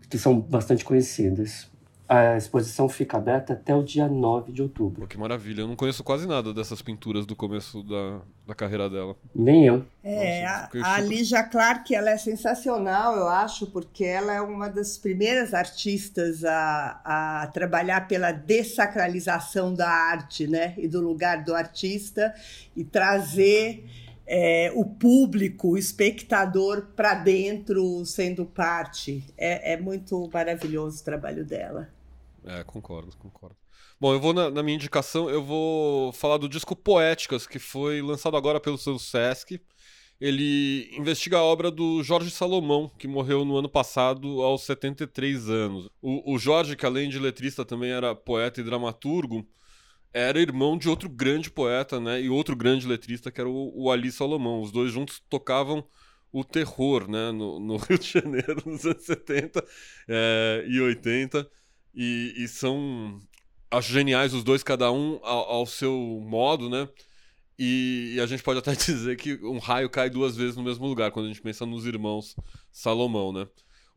que são bastante conhecidas. A exposição fica aberta até o dia 9 de outubro. Pô, que maravilha. Eu não conheço quase nada dessas pinturas do começo da, da carreira dela. Nem eu. É, Nossa, a, a Lígia Clark ela é sensacional, eu acho, porque ela é uma das primeiras artistas a, a trabalhar pela dessacralização da arte, né? E do lugar do artista e trazer é, o público, o espectador para dentro, sendo parte. É, é, muito maravilhoso o trabalho dela. É, concordo, concordo. Bom, eu vou na, na, minha indicação, eu vou falar do disco Poéticas, que foi lançado agora pelo seu Sesc. Ele investiga a obra do Jorge Salomão, que morreu no ano passado aos 73 anos. O, o Jorge, que além de letrista também era poeta e dramaturgo, era irmão de outro grande poeta, né? E outro grande letrista, que era o, o Ali Salomão. Os dois juntos tocavam o terror, né? No, no <laughs> Rio de Janeiro, nos anos 70 é, e 80. E, e, são, geniais os dois, cada um ao, ao seu modo, né? E, e, a gente pode até <laughs> dizer que um raio cai duas vezes no mesmo lugar, quando a gente pensa nos irmãos Salomão, né?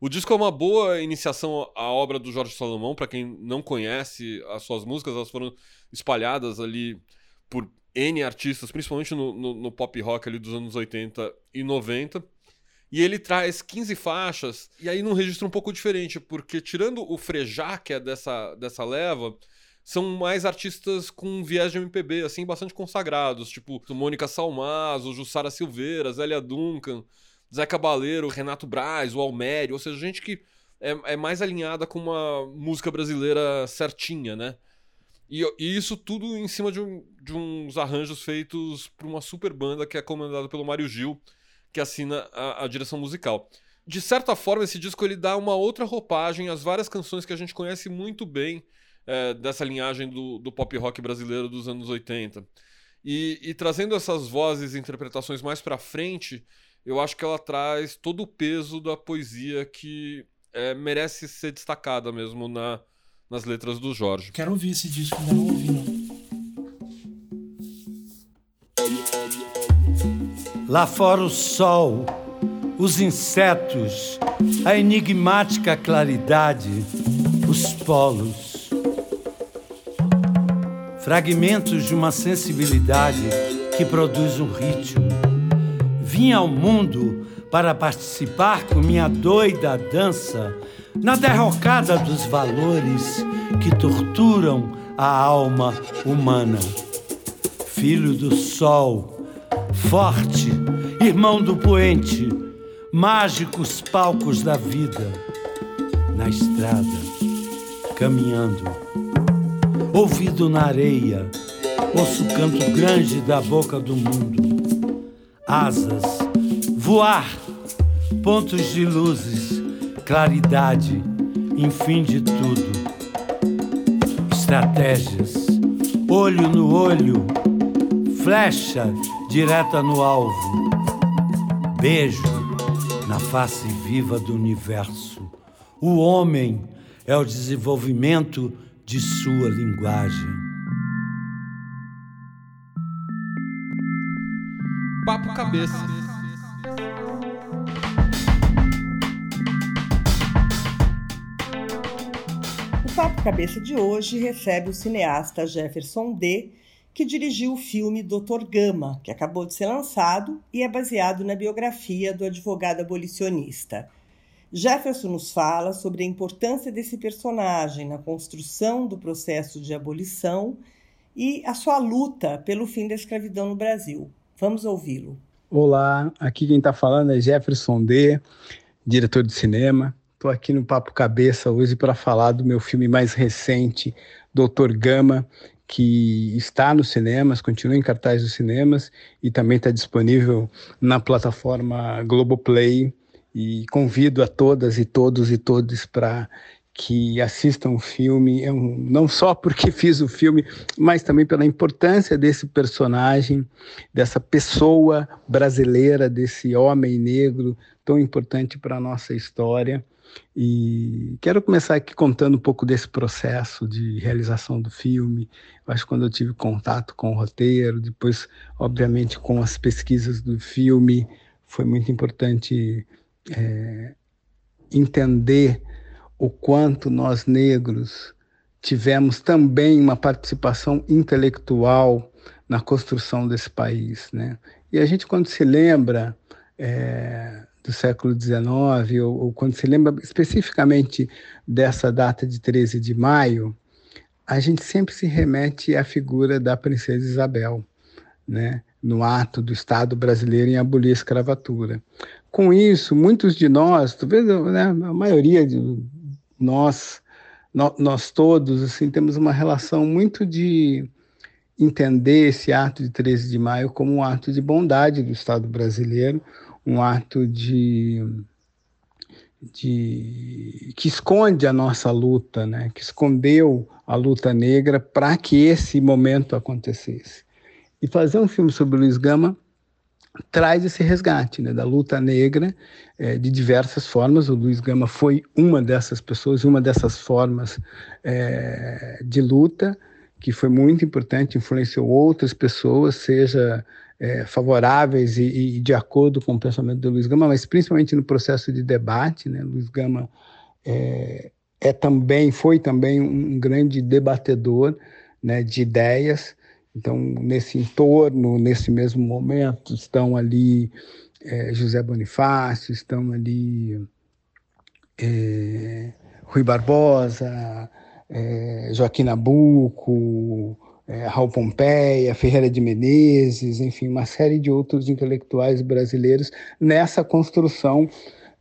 O disco é uma boa iniciação à obra do Jorge Salomão, para quem não conhece as suas músicas, elas foram espalhadas ali por N artistas, principalmente no, no, no, pop rock ali dos anos 80 e 90. E ele traz 15 faixas, e aí num registro um pouco diferente, porque tirando o Frejá, que é dessa, dessa leva, são mais artistas com viés de MPB, assim, bastante consagrados, tipo Mônica Salmazo, Jussara Silveira, Zélia Duncan, Zé Cabaleiro, Renato Braz, o Almério, ou seja, gente que é, é mais alinhada com uma música brasileira certinha, né? E, e, isso tudo em cima de, um, de uns arranjos feitos por uma super banda que é comandada pelo Mário Gil, que assina a, a, direção musical. De certa forma, esse disco ele dá uma outra roupagem às várias canções que a gente conhece muito bem é, dessa linhagem do, do, pop rock brasileiro dos anos 80. E, e trazendo essas vozes e interpretações mais para frente, eu acho que ela traz todo o peso da poesia que é, merece ser destacada mesmo na, nas letras do Jorge. Quero ouvir esse disco, ainda não ouvi, não. Lá fora o sol, os insetos, a enigmática claridade, os polos. Fragmentos de uma sensibilidade que produz um ritmo. Vim ao mundo para participar com minha doida dança na derrocada dos valores que torturam a alma humana. Filho do sol, forte, irmão do poente, mágicos palcos da vida, na estrada, caminhando, ouvido na areia, ouço o canto grande da boca do mundo, asas, voar pontos de luzes, claridade, enfim de tudo. Estratégias, olho no olho, flecha direta no alvo, beijo na face viva do universo. O homem é o desenvolvimento de sua linguagem. Cabeça. O Papo Cabeça de hoje recebe o cineasta Jefferson D., que dirigiu o filme Doutor Gama, que acabou de ser lançado e é baseado na biografia do advogado abolicionista. Jefferson nos fala sobre a importância desse personagem na construção do processo de abolição e a sua luta pelo fim da escravidão no Brasil. Vamos ouvi-lo. Olá, aqui quem está falando é Jefferson D., diretor de cinema. Estou aqui no Papo Cabeça hoje para falar do meu filme mais recente, Doutor Gama, que está nos cinemas, continua em cartaz dos cinemas e também está disponível na plataforma Globoplay e convido a todas e todos e todos para que assistam o filme, é não só porque <laughs> fiz o filme, mas também pela importância desse personagem, dessa pessoa brasileira, desse homem negro tão importante para a nossa história. E quero começar aqui contando um pouco desse processo de realização do filme. Eu acho que quando eu tive contato com o roteiro, depois, obviamente, com as pesquisas do filme, foi muito importante é, entender o quanto nós negros tivemos também uma participação intelectual na construção desse país, né? E a gente quando se lembra é, do século XIX ou, ou, quando se lembra especificamente dessa data de 13 de maio, a gente sempre se remete à figura da princesa Isabel, né? No ato do Estado brasileiro em abolir a escravatura com isso, muitos de nós, talvez né, a maioria de nós, nós todos, assim, temos uma relação muito de entender esse ato de 13 de maio como um ato de bondade do Estado brasileiro, um ato de, de que esconde a nossa luta, né? que escondeu a luta negra para que esse momento acontecesse. E fazer um filme sobre Luiz Gama traz esse resgate né, da luta negra é, de diversas formas. O Luiz Gama foi uma dessas pessoas, uma dessas formas é, de luta, que foi muito importante, influenciou outras pessoas, seja é, favoráveis e, e, de acordo com o pensamento do Luiz Gama, mas principalmente no processo de debate. Né, Luiz Gama é, também, foi também um grande debatedor né, de ideias, então, nesse entorno, nesse mesmo momento, estão ali é, José Bonifácio, estão ali é, Rui Barbosa, é, Joaquim Nabuco, é, Raul Pompeia, Ferreira de Menezes, enfim, uma série de outros intelectuais brasileiros nessa construção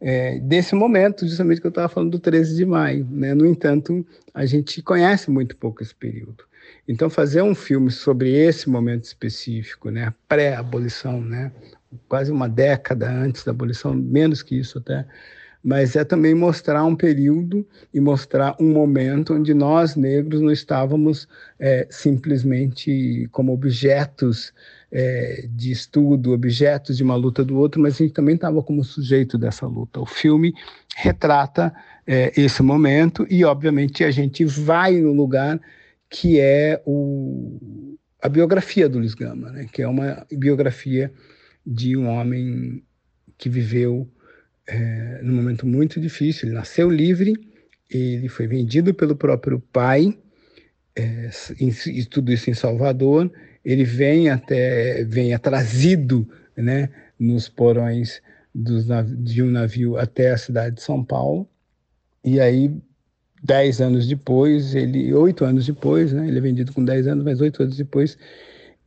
é, desse momento, justamente que eu estava falando do 13 de maio. Né? No entanto, a gente conhece muito pouco esse período. Então, fazer um filme sobre esse momento específico, né, pré-abolição, né, quase uma década antes da abolição, menos que isso até, mas é também mostrar um período e mostrar um momento onde nós, negros, não estávamos é, simplesmente como objetos é, de estudo, objetos de uma luta do outro, mas a gente também estava como sujeito dessa luta. O filme retrata é, esse momento e, obviamente, a gente vai no lugar que é o, a biografia do Luiz Gama, né? que é uma biografia de um homem que viveu é, num momento muito difícil. Ele nasceu livre, ele foi vendido pelo próprio pai, é, e tudo isso em Salvador. Ele vem até, vem trazido né, nos porões dos, de um navio até a cidade de São Paulo. E aí dez anos depois, ele, oito anos depois, né, ele é vendido com dez anos, mas oito anos depois,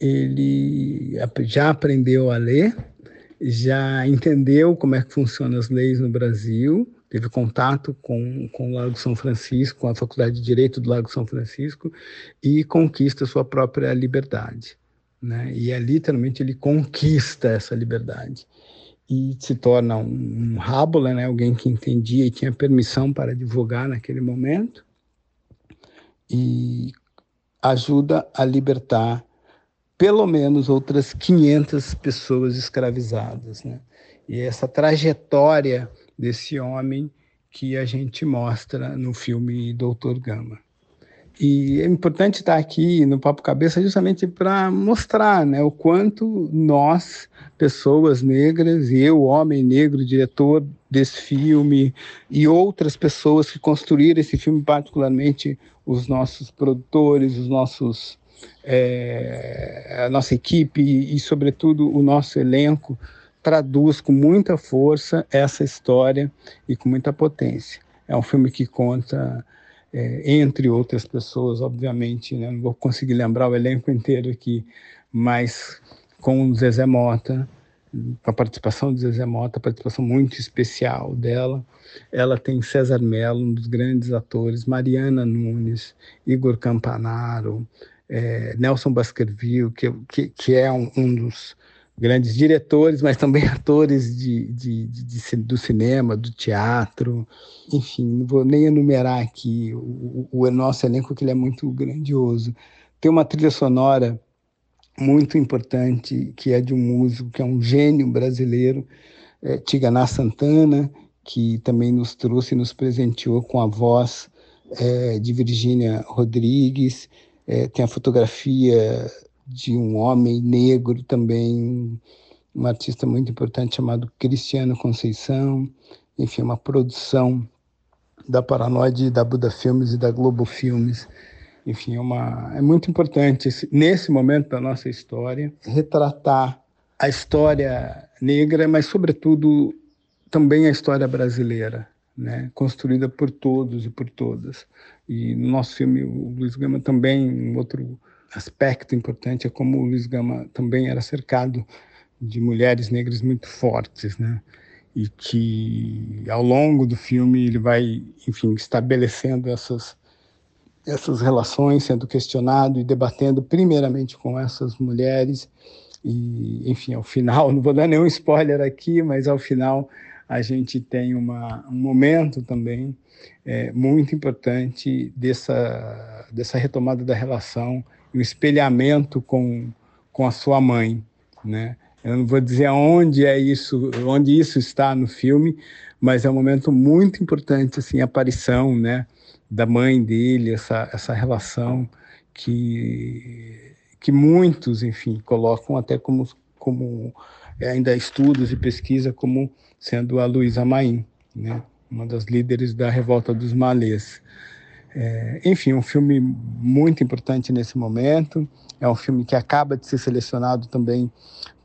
ele já aprendeu a ler, já entendeu como é que funcionam as leis no Brasil, teve contato com, com o Lago São Francisco, com a Faculdade de Direito do Lago São Francisco, e conquista sua própria liberdade. Né? E é literalmente ele conquista essa liberdade. E se torna um, rábula, né? alguém que entendia e tinha permissão para divulgar naquele momento, e ajuda a libertar pelo menos outras 500 pessoas escravizadas. Né? E essa trajetória desse homem que a gente mostra no filme Doutor Gama. E é importante estar aqui no Papo Cabeça justamente para mostrar né, o quanto nós, pessoas negras, e eu, homem negro, diretor desse filme, e outras pessoas que construíram esse filme, particularmente os nossos produtores, os nossos, é, a nossa equipe e, sobretudo, o nosso elenco, traduz com muita força essa história e com muita potência. É um filme que conta é, entre outras pessoas, obviamente, né? não vou conseguir lembrar o elenco inteiro aqui, mas com o Zezé Mota, com a participação de Zezé Mota, participação muito especial dela. Ela tem César Mello, um dos grandes atores, Mariana Nunes, Igor Campanaro, é, Nelson Baskerville, que, que, que é um, um dos grandes diretores, mas também <laughs> atores de, de, de, do cinema, do teatro, enfim, não vou nem enumerar aqui o, o, nosso elenco, que ele é muito grandioso. Tem uma trilha sonora muito importante, que é de um músico que é um gênio brasileiro, é, Tiganá Santana, que também nos trouxe e nos presenteou com a voz é, de Virgínia Rodrigues, é, tem a fotografia de um homem negro também, um artista muito importante chamado Cristiano Conceição, enfim, uma produção da Paranoide, da Buda Filmes e da Globo Filmes. Enfim, é, uma, é muito importante, nesse momento da nossa história, retratar a história negra, mas, sobretudo, também a história brasileira, né? construída por todos e por todas. E no nosso filme, o Luiz Gama também, um outro aspecto importante é como o Luiz Gama também era cercado de mulheres negras muito fortes, né? E que ao longo do filme ele vai, enfim, estabelecendo essas essas relações, sendo questionado e debatendo primeiramente com essas mulheres e, enfim, ao final, <laughs> não vou dar nenhum spoiler aqui, mas ao final a gente tem uma, um momento também é, muito importante dessa, dessa retomada da relação o espelhamento com, com a sua mãe, né? Eu não vou dizer onde é isso, onde isso está no filme, mas é um momento muito importante, assim, a aparição, né, da mãe dele, essa, essa relação que, que muitos, enfim, colocam até como, como ainda estudos e pesquisa como sendo a Luísa Maim, né, uma das líderes da revolta dos malês. É, enfim, um filme muito importante nesse momento. É um filme que acaba de ser selecionado também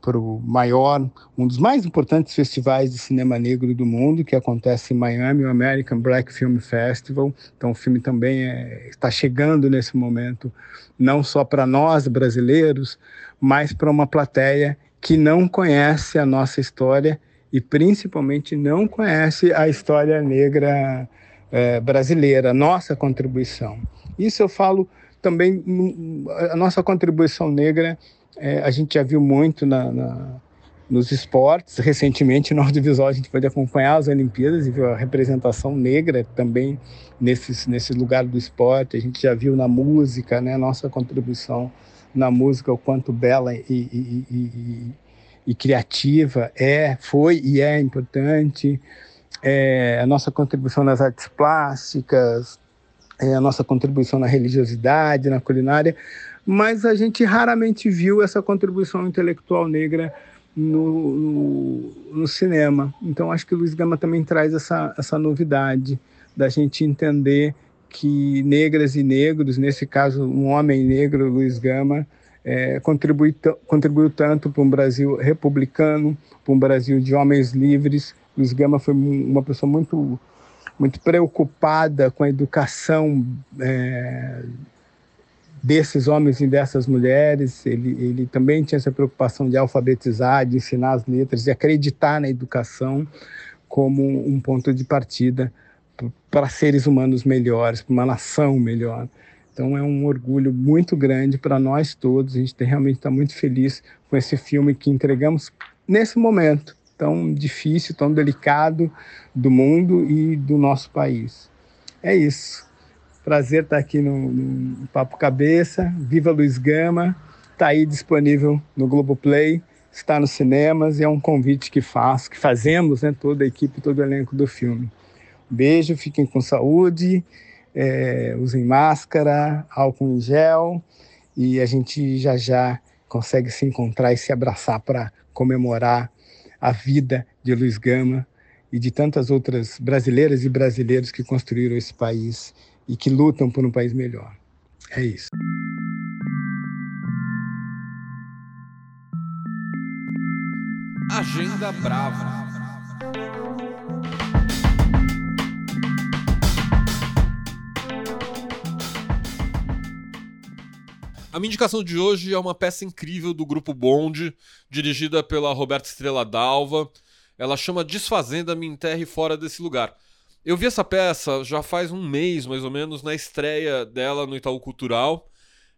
para o maior, um dos mais importantes festivais de cinema negro do mundo, que acontece em Miami, o American Black Film Festival. Então, o filme também é, está chegando nesse momento, não só para nós brasileiros, mas para uma plateia que não conhece a nossa história e principalmente não conhece a história negra é, brasileira, nossa contribuição. Isso eu falo também, a nossa contribuição negra, é, a gente já viu muito na, na, nos esportes. Recentemente, no audiovisual, a gente pode acompanhar as Olimpíadas e viu a representação negra também nesse, nesse lugar do esporte. A gente já viu na música, né, nossa contribuição na música, o quanto bela e, e, e, e criativa é, foi e é importante é, a nossa contribuição nas artes plásticas, é, a nossa contribuição na religiosidade, na culinária, mas a gente raramente viu essa contribuição intelectual negra no, no, no cinema. Então acho que o Luiz Gama também traz essa, essa novidade da gente entender que negras e negros, nesse caso um homem negro, Luiz Gama, é, contribui, contribuiu tanto para um Brasil republicano, para um Brasil de homens livres, Luiz Gama foi uma pessoa muito, muito preocupada com a educação é, desses homens e dessas mulheres. Ele, ele também tinha essa preocupação de alfabetizar, de ensinar as letras, de acreditar na educação como um ponto de partida para seres humanos melhores, para uma nação melhor. Então é um orgulho muito grande para nós todos. A gente realmente está muito feliz com esse filme que entregamos nesse momento tão difícil, tão delicado do mundo e do nosso país. É isso. Prazer estar aqui no, no Papo Cabeça. Viva Luiz Gama. Está aí disponível no Globoplay, está nos cinemas e é um convite que faço, que fazemos, né, toda a equipe, todo o elenco do filme. beijo, fiquem com saúde, é, usem máscara, álcool em gel e a gente já já consegue se encontrar e se abraçar para comemorar a vida de Luiz Gama e de tantas outras brasileiras e brasileiros que construíram esse país e que lutam por um país melhor. É isso. Agenda Brava. A minha indicação de hoje é uma peça incrível do Grupo Bond, dirigida pela Roberta Estrela Dalva. Ela chama Desfazenda Me Enterre Fora Desse Lugar. Eu vi essa peça já faz um mês, mais ou menos, na estreia dela no Itaú Cultural.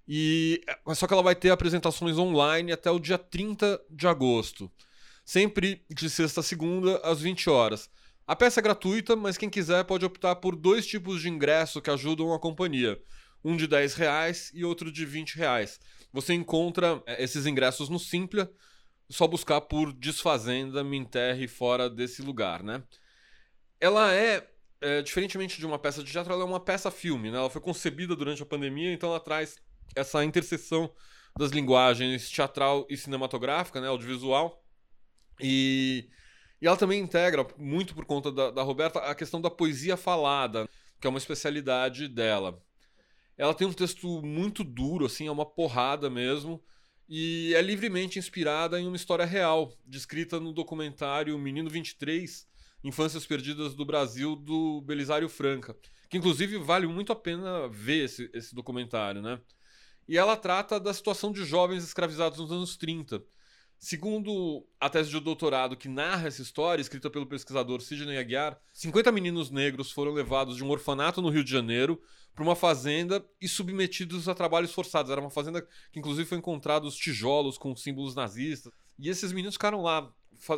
E só que ela vai ter apresentações online até o dia 30 de agosto. Sempre de sexta a segunda, às 20 horas. A peça é gratuita, mas quem quiser pode optar por dois tipos de ingresso que ajudam a companhia um de 10 reais e outro de 20 reais. Você encontra é, esses ingressos no Simpla, só buscar por Desfazenda, Me Enterre Fora Desse Lugar, né? Ela é, é, diferentemente de uma peça de teatro, ela é uma peça-filme, né? Ela foi concebida durante a pandemia, então ela traz essa interseção das linguagens teatral e cinematográfica, né? Audiovisual. E, e ela também integra, muito por conta da, da Roberta, a questão da poesia falada, que é uma especialidade dela. Ela tem um texto muito duro, assim, é uma porrada mesmo. E é livremente inspirada em uma história real, descrita no documentário Menino 23, Infâncias Perdidas do Brasil, do Belisário Franca. Que inclusive vale muito a pena ver esse, esse documentário, né? E ela trata da situação de jovens escravizados nos anos 30. Segundo a tese de doutorado que narra essa história, escrita pelo pesquisador Sidney Aguiar, 50 meninos negros foram levados de um orfanato no Rio de Janeiro para uma fazenda e submetidos a trabalhos forçados. Era uma fazenda que, inclusive, foi encontrados tijolos com símbolos nazistas. E esses meninos ficaram lá,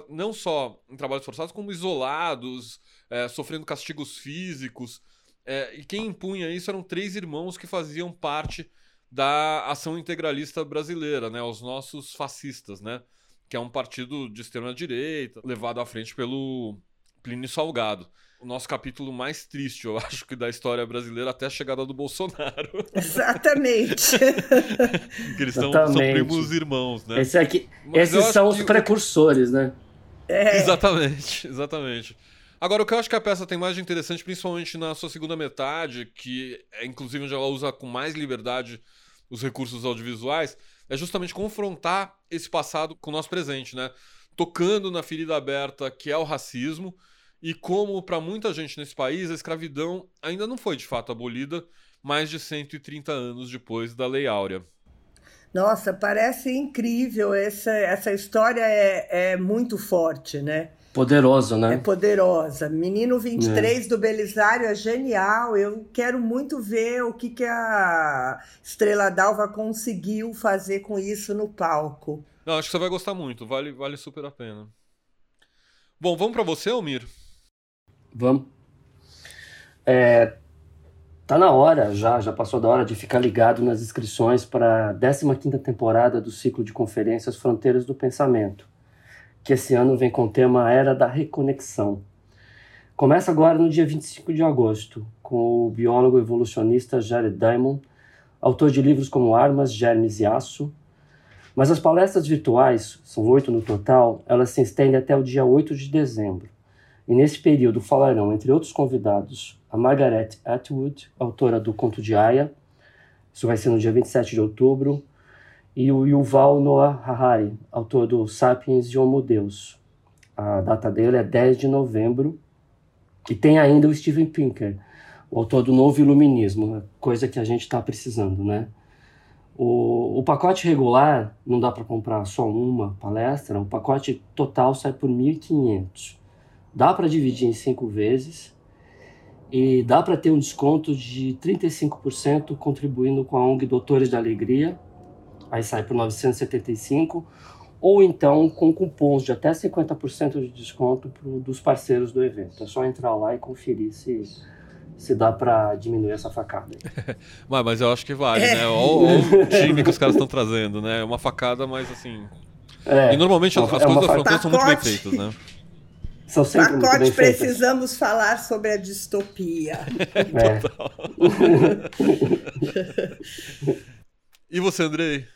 não só em trabalhos forçados, como isolados, é, sofrendo castigos físicos. É, e quem impunha isso eram três irmãos que faziam parte da ação integralista brasileira, né? Os nossos fascistas, né? Que é um partido de extrema direita, levado à frente pelo Plínio Salgado o nosso capítulo mais triste, eu <laughs> acho, que da história brasileira até a chegada do Bolsonaro. <laughs> Exatamente. <laughs> que eles são, são primos irmãos, né? Esse aqui, esses são os precursores, né? É. Exatamente, exatamente. Agora, o que eu acho que a peça tem mais de interessante, principalmente na sua segunda metade, que é inclusive onde ela usa com mais liberdade os recursos audiovisuais, é justamente confrontar esse passado com o nosso presente, né? Tocando na ferida aberta que é o racismo, e como para muita gente nesse país a escravidão ainda não foi de fato abolida mais de 130 anos depois da Lei Áurea. Nossa, parece incrível. Essa, essa história é, é muito forte, né? Poderosa, né? É poderosa. Menino 23 é. do Belisário é genial. Eu quero muito ver o que, que a Estrela Dalva conseguiu fazer com isso no palco. Não, acho que você vai gostar muito. Vale, vale super a pena. Bom, vamos para você, Almir? Vamos. É, tá na hora já, já passou da hora de ficar ligado nas inscrições para a 15ª temporada do ciclo de conferências Fronteiras do Pensamento, que esse ano vem com o tema Era da Reconexão. Começa agora no dia 25 de agosto, com o biólogo evolucionista Jared Diamond, autor de livros como Armas, Germes e Aço. Mas as palestras virtuais, são oito no total, elas se estendem até o dia 8 de dezembro. E nesse período falarão, entre outros convidados, a Margaret Atwood, autora do Conto de Aya, isso vai ser no dia 27 de outubro, e o Yuval Noah Harari, autor do Sapiens e Homo Deus. A data dele é 10 de novembro. E tem ainda o Steven Pinker, o autor do Novo Iluminismo, coisa que a gente está precisando, né? O, o pacote regular não dá para comprar só uma palestra, o pacote total sai por 1.500. Dá para dividir em cinco vezes e dá para ter um desconto de 35% contribuindo com a ONG Doutores da Alegria. Aí sai por 975 ou então com cupons de até 50% de desconto pro, dos parceiros do evento. É só entrar lá e conferir se, se dá para diminuir essa facada. <laughs> mas, mas eu acho que vale, é. né? Olha o time que os caras estão trazendo, né? Uma facada, mas assim. É, e normalmente as, as é coisas da são muito bem feitas, né? São sempre Pacote, muito bem precisamos feitas. falar sobre a distopia. <laughs> É. Total. <laughs> e você, Andrei?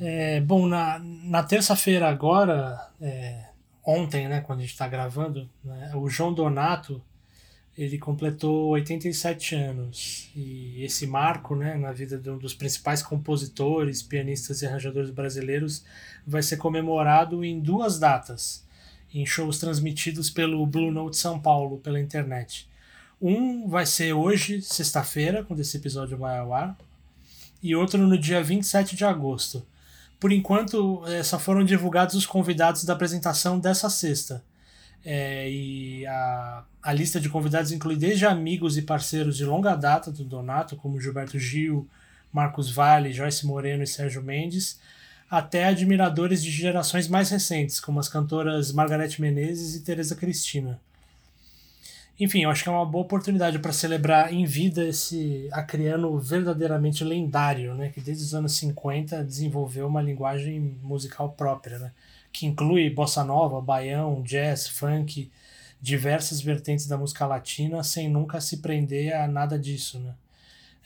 É, bom, na, na terça-feira agora, é, ontem, né, quando a gente está gravando, né, o João Donato ele completou 87 anos e esse marco, né, na vida de um dos principais compositores, pianistas e arranjadores brasileiros, vai ser comemorado em duas datas, em shows transmitidos pelo Blue Note São Paulo pela internet. Um vai ser hoje, sexta-feira, quando esse episódio vai ao ar, e outro no dia 27 de agosto. Por enquanto, é, só foram divulgados os convidados da apresentação dessa sexta. É, e a, a lista de convidados inclui desde amigos e parceiros de longa data do Donato, como Gilberto Gil, Marcos Vale, Joyce Moreno e Sérgio Mendes, até admiradores de gerações mais recentes, como as cantoras Margarete Menezes e Teresa Cristina. Enfim, eu acho que é uma boa oportunidade para celebrar em vida esse acriano verdadeiramente lendário, né, que desde os anos 50 desenvolveu uma linguagem musical própria, né, que inclui bossa nova, baião, jazz, funk, diversas vertentes da música latina, sem nunca se prender a nada disso, né.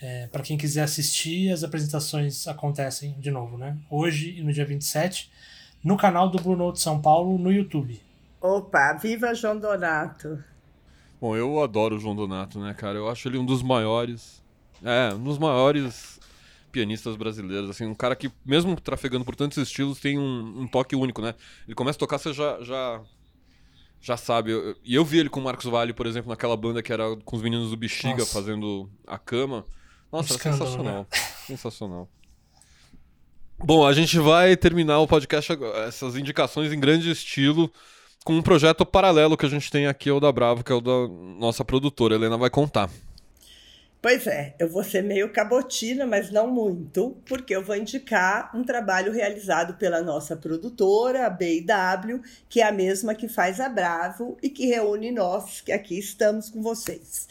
É, para quem quiser assistir, as apresentações acontecem de novo, né? Hoje e no dia 27, no canal do Bruno de São Paulo, no YouTube. Opa, viva João Donato! Bom, eu adoro o João Donato, né, cara? Eu acho ele um dos maiores. É, um dos maiores pianistas brasileiros, assim, um cara que, mesmo trafegando por tantos estilos, tem um, um toque único, né? Ele começa a tocar, você já. já... Já sabe, e eu, vi ele com o Marcos Vale, por exemplo, naquela banda que era com os meninos do Bexiga Nossa. fazendo a cama. Nossa, Escândalo, sensacional. Né? Sensacional. Bom, a gente vai terminar o podcast, essas indicações em grande estilo, com um projeto paralelo que a gente tem aqui, é o da Bravo, que é o da nossa produtora. A Helena vai contar. Pois é, eu vou ser meio cabotina, mas não muito, porque eu vou indicar um trabalho realizado pela nossa produtora, a BW, que é a mesma que faz a Bravo e que reúne nós que aqui estamos com vocês.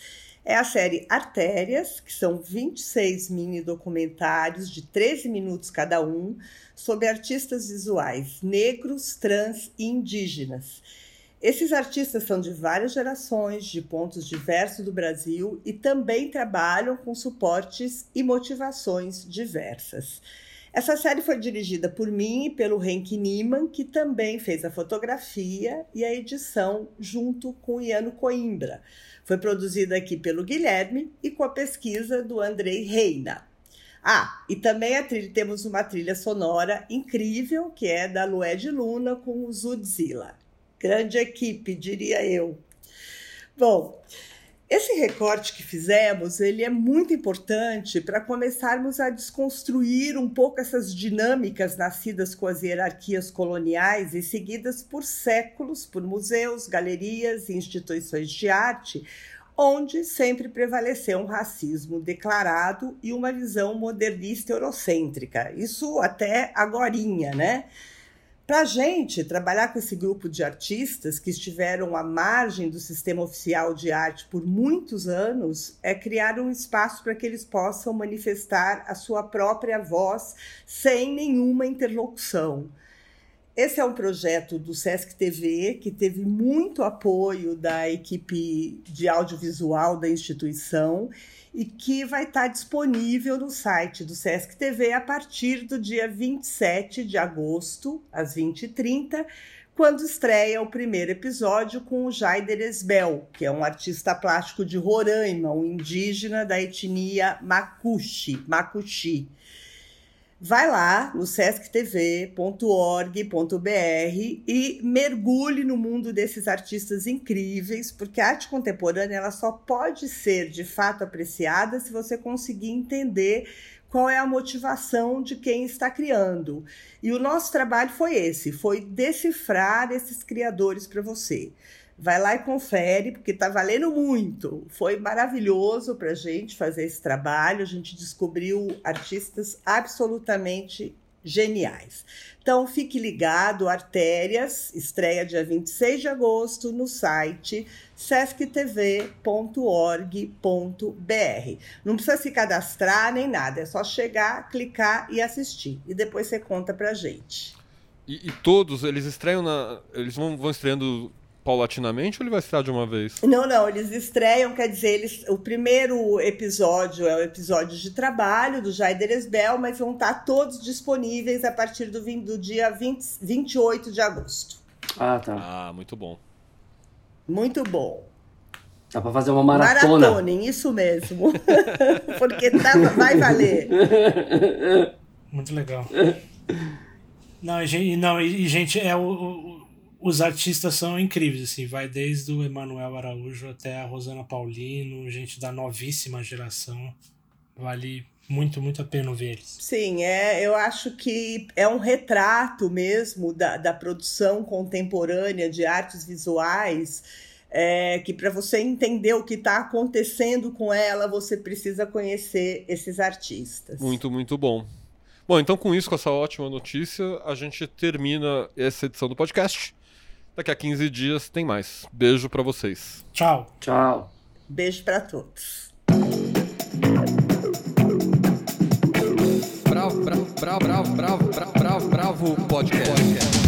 É a série Artérias, que são 26 mini documentários de 13 minutos cada um, sobre artistas visuais negros, trans e indígenas. Esses artistas são de várias gerações, de pontos diversos do Brasil e também trabalham com suportes e motivações diversas. Essa série foi dirigida por mim e pelo Henk Niemann, que também fez a fotografia e a edição junto com Iano Coimbra. Foi produzida aqui pelo Guilherme e com a pesquisa do Andrei Reina. Ah, e também trilha, temos uma trilha sonora incrível, que é da Lué de Luna com o Zudzilla. Grande equipe, diria eu. Bom, esse recorte que fizemos, ele é muito importante para começarmos a desconstruir um pouco essas dinâmicas nascidas com as hierarquias coloniais e seguidas por séculos por museus, galerias e instituições de arte, onde sempre prevaleceu um racismo declarado e uma visão modernista eurocêntrica. Isso até agorinha, né? Para a gente trabalhar com esse grupo de artistas que estiveram à margem do sistema oficial de arte por muitos anos, é criar um espaço para que eles possam manifestar a sua própria voz sem nenhuma interlocução. Esse é um projeto do Sesc TV que teve muito apoio da equipe de audiovisual da instituição e que vai estar disponível no site do Sesc TV a partir do dia 27 de agosto, às 20h30, quando estreia o primeiro episódio com o Jaider Esbel, que é um artista plástico de Roraima, um indígena da etnia Makushi, Makushi. Vai lá no sesctv.org.br e mergulhe no mundo desses artistas incríveis, porque a arte contemporânea ela só pode ser de fato apreciada se você conseguir entender qual é a motivação de quem está criando. E o nosso trabalho foi esse, foi decifrar esses criadores para você. Vai lá e confere, porque está valendo muito. Foi maravilhoso para a gente fazer esse trabalho. A gente descobriu artistas absolutamente geniais. Então fique ligado, Artérias, estreia dia 26 de agosto no site sesctv.org.br. Não precisa se cadastrar nem nada, é só chegar, clicar e assistir. E depois você conta pra gente. E, e todos, eles estreiam na. Eles vão, vão estreando paulatinamente ou ele vai estrear de uma vez? Não, não, eles estreiam, quer dizer, eles, o primeiro episódio é o episódio de trabalho do Jaider Esbel, mas vão estar todos disponíveis a partir do, do dia 20, 28 de agosto. Ah, tá. Ah, muito bom. Muito bom. Dá pra fazer uma maratona. Maratonem, isso mesmo. <laughs> Porque tá, vai valer. <laughs> Muito legal. Não, e, não, e gente, é o, o, os artistas são incríveis, assim, vai desde o Emanuel Araújo até a Rosana Paulino, gente da novíssima geração. Vale muito, muito a pena ver eles. Sim, é, eu acho que é um retrato mesmo da, da produção contemporânea de artes visuais. É, que para você entender o que está acontecendo com ela, você precisa conhecer esses artistas. Muito, muito bom. Bom, então com isso, com essa ótima notícia, a gente termina essa edição do podcast. Daqui a 15 dias tem mais. Beijo para vocês. Tchau. Tchau. Beijo para todos. Bravo, bravo, bravo, bravo, bravo, bravo, bravo, bravo podcast.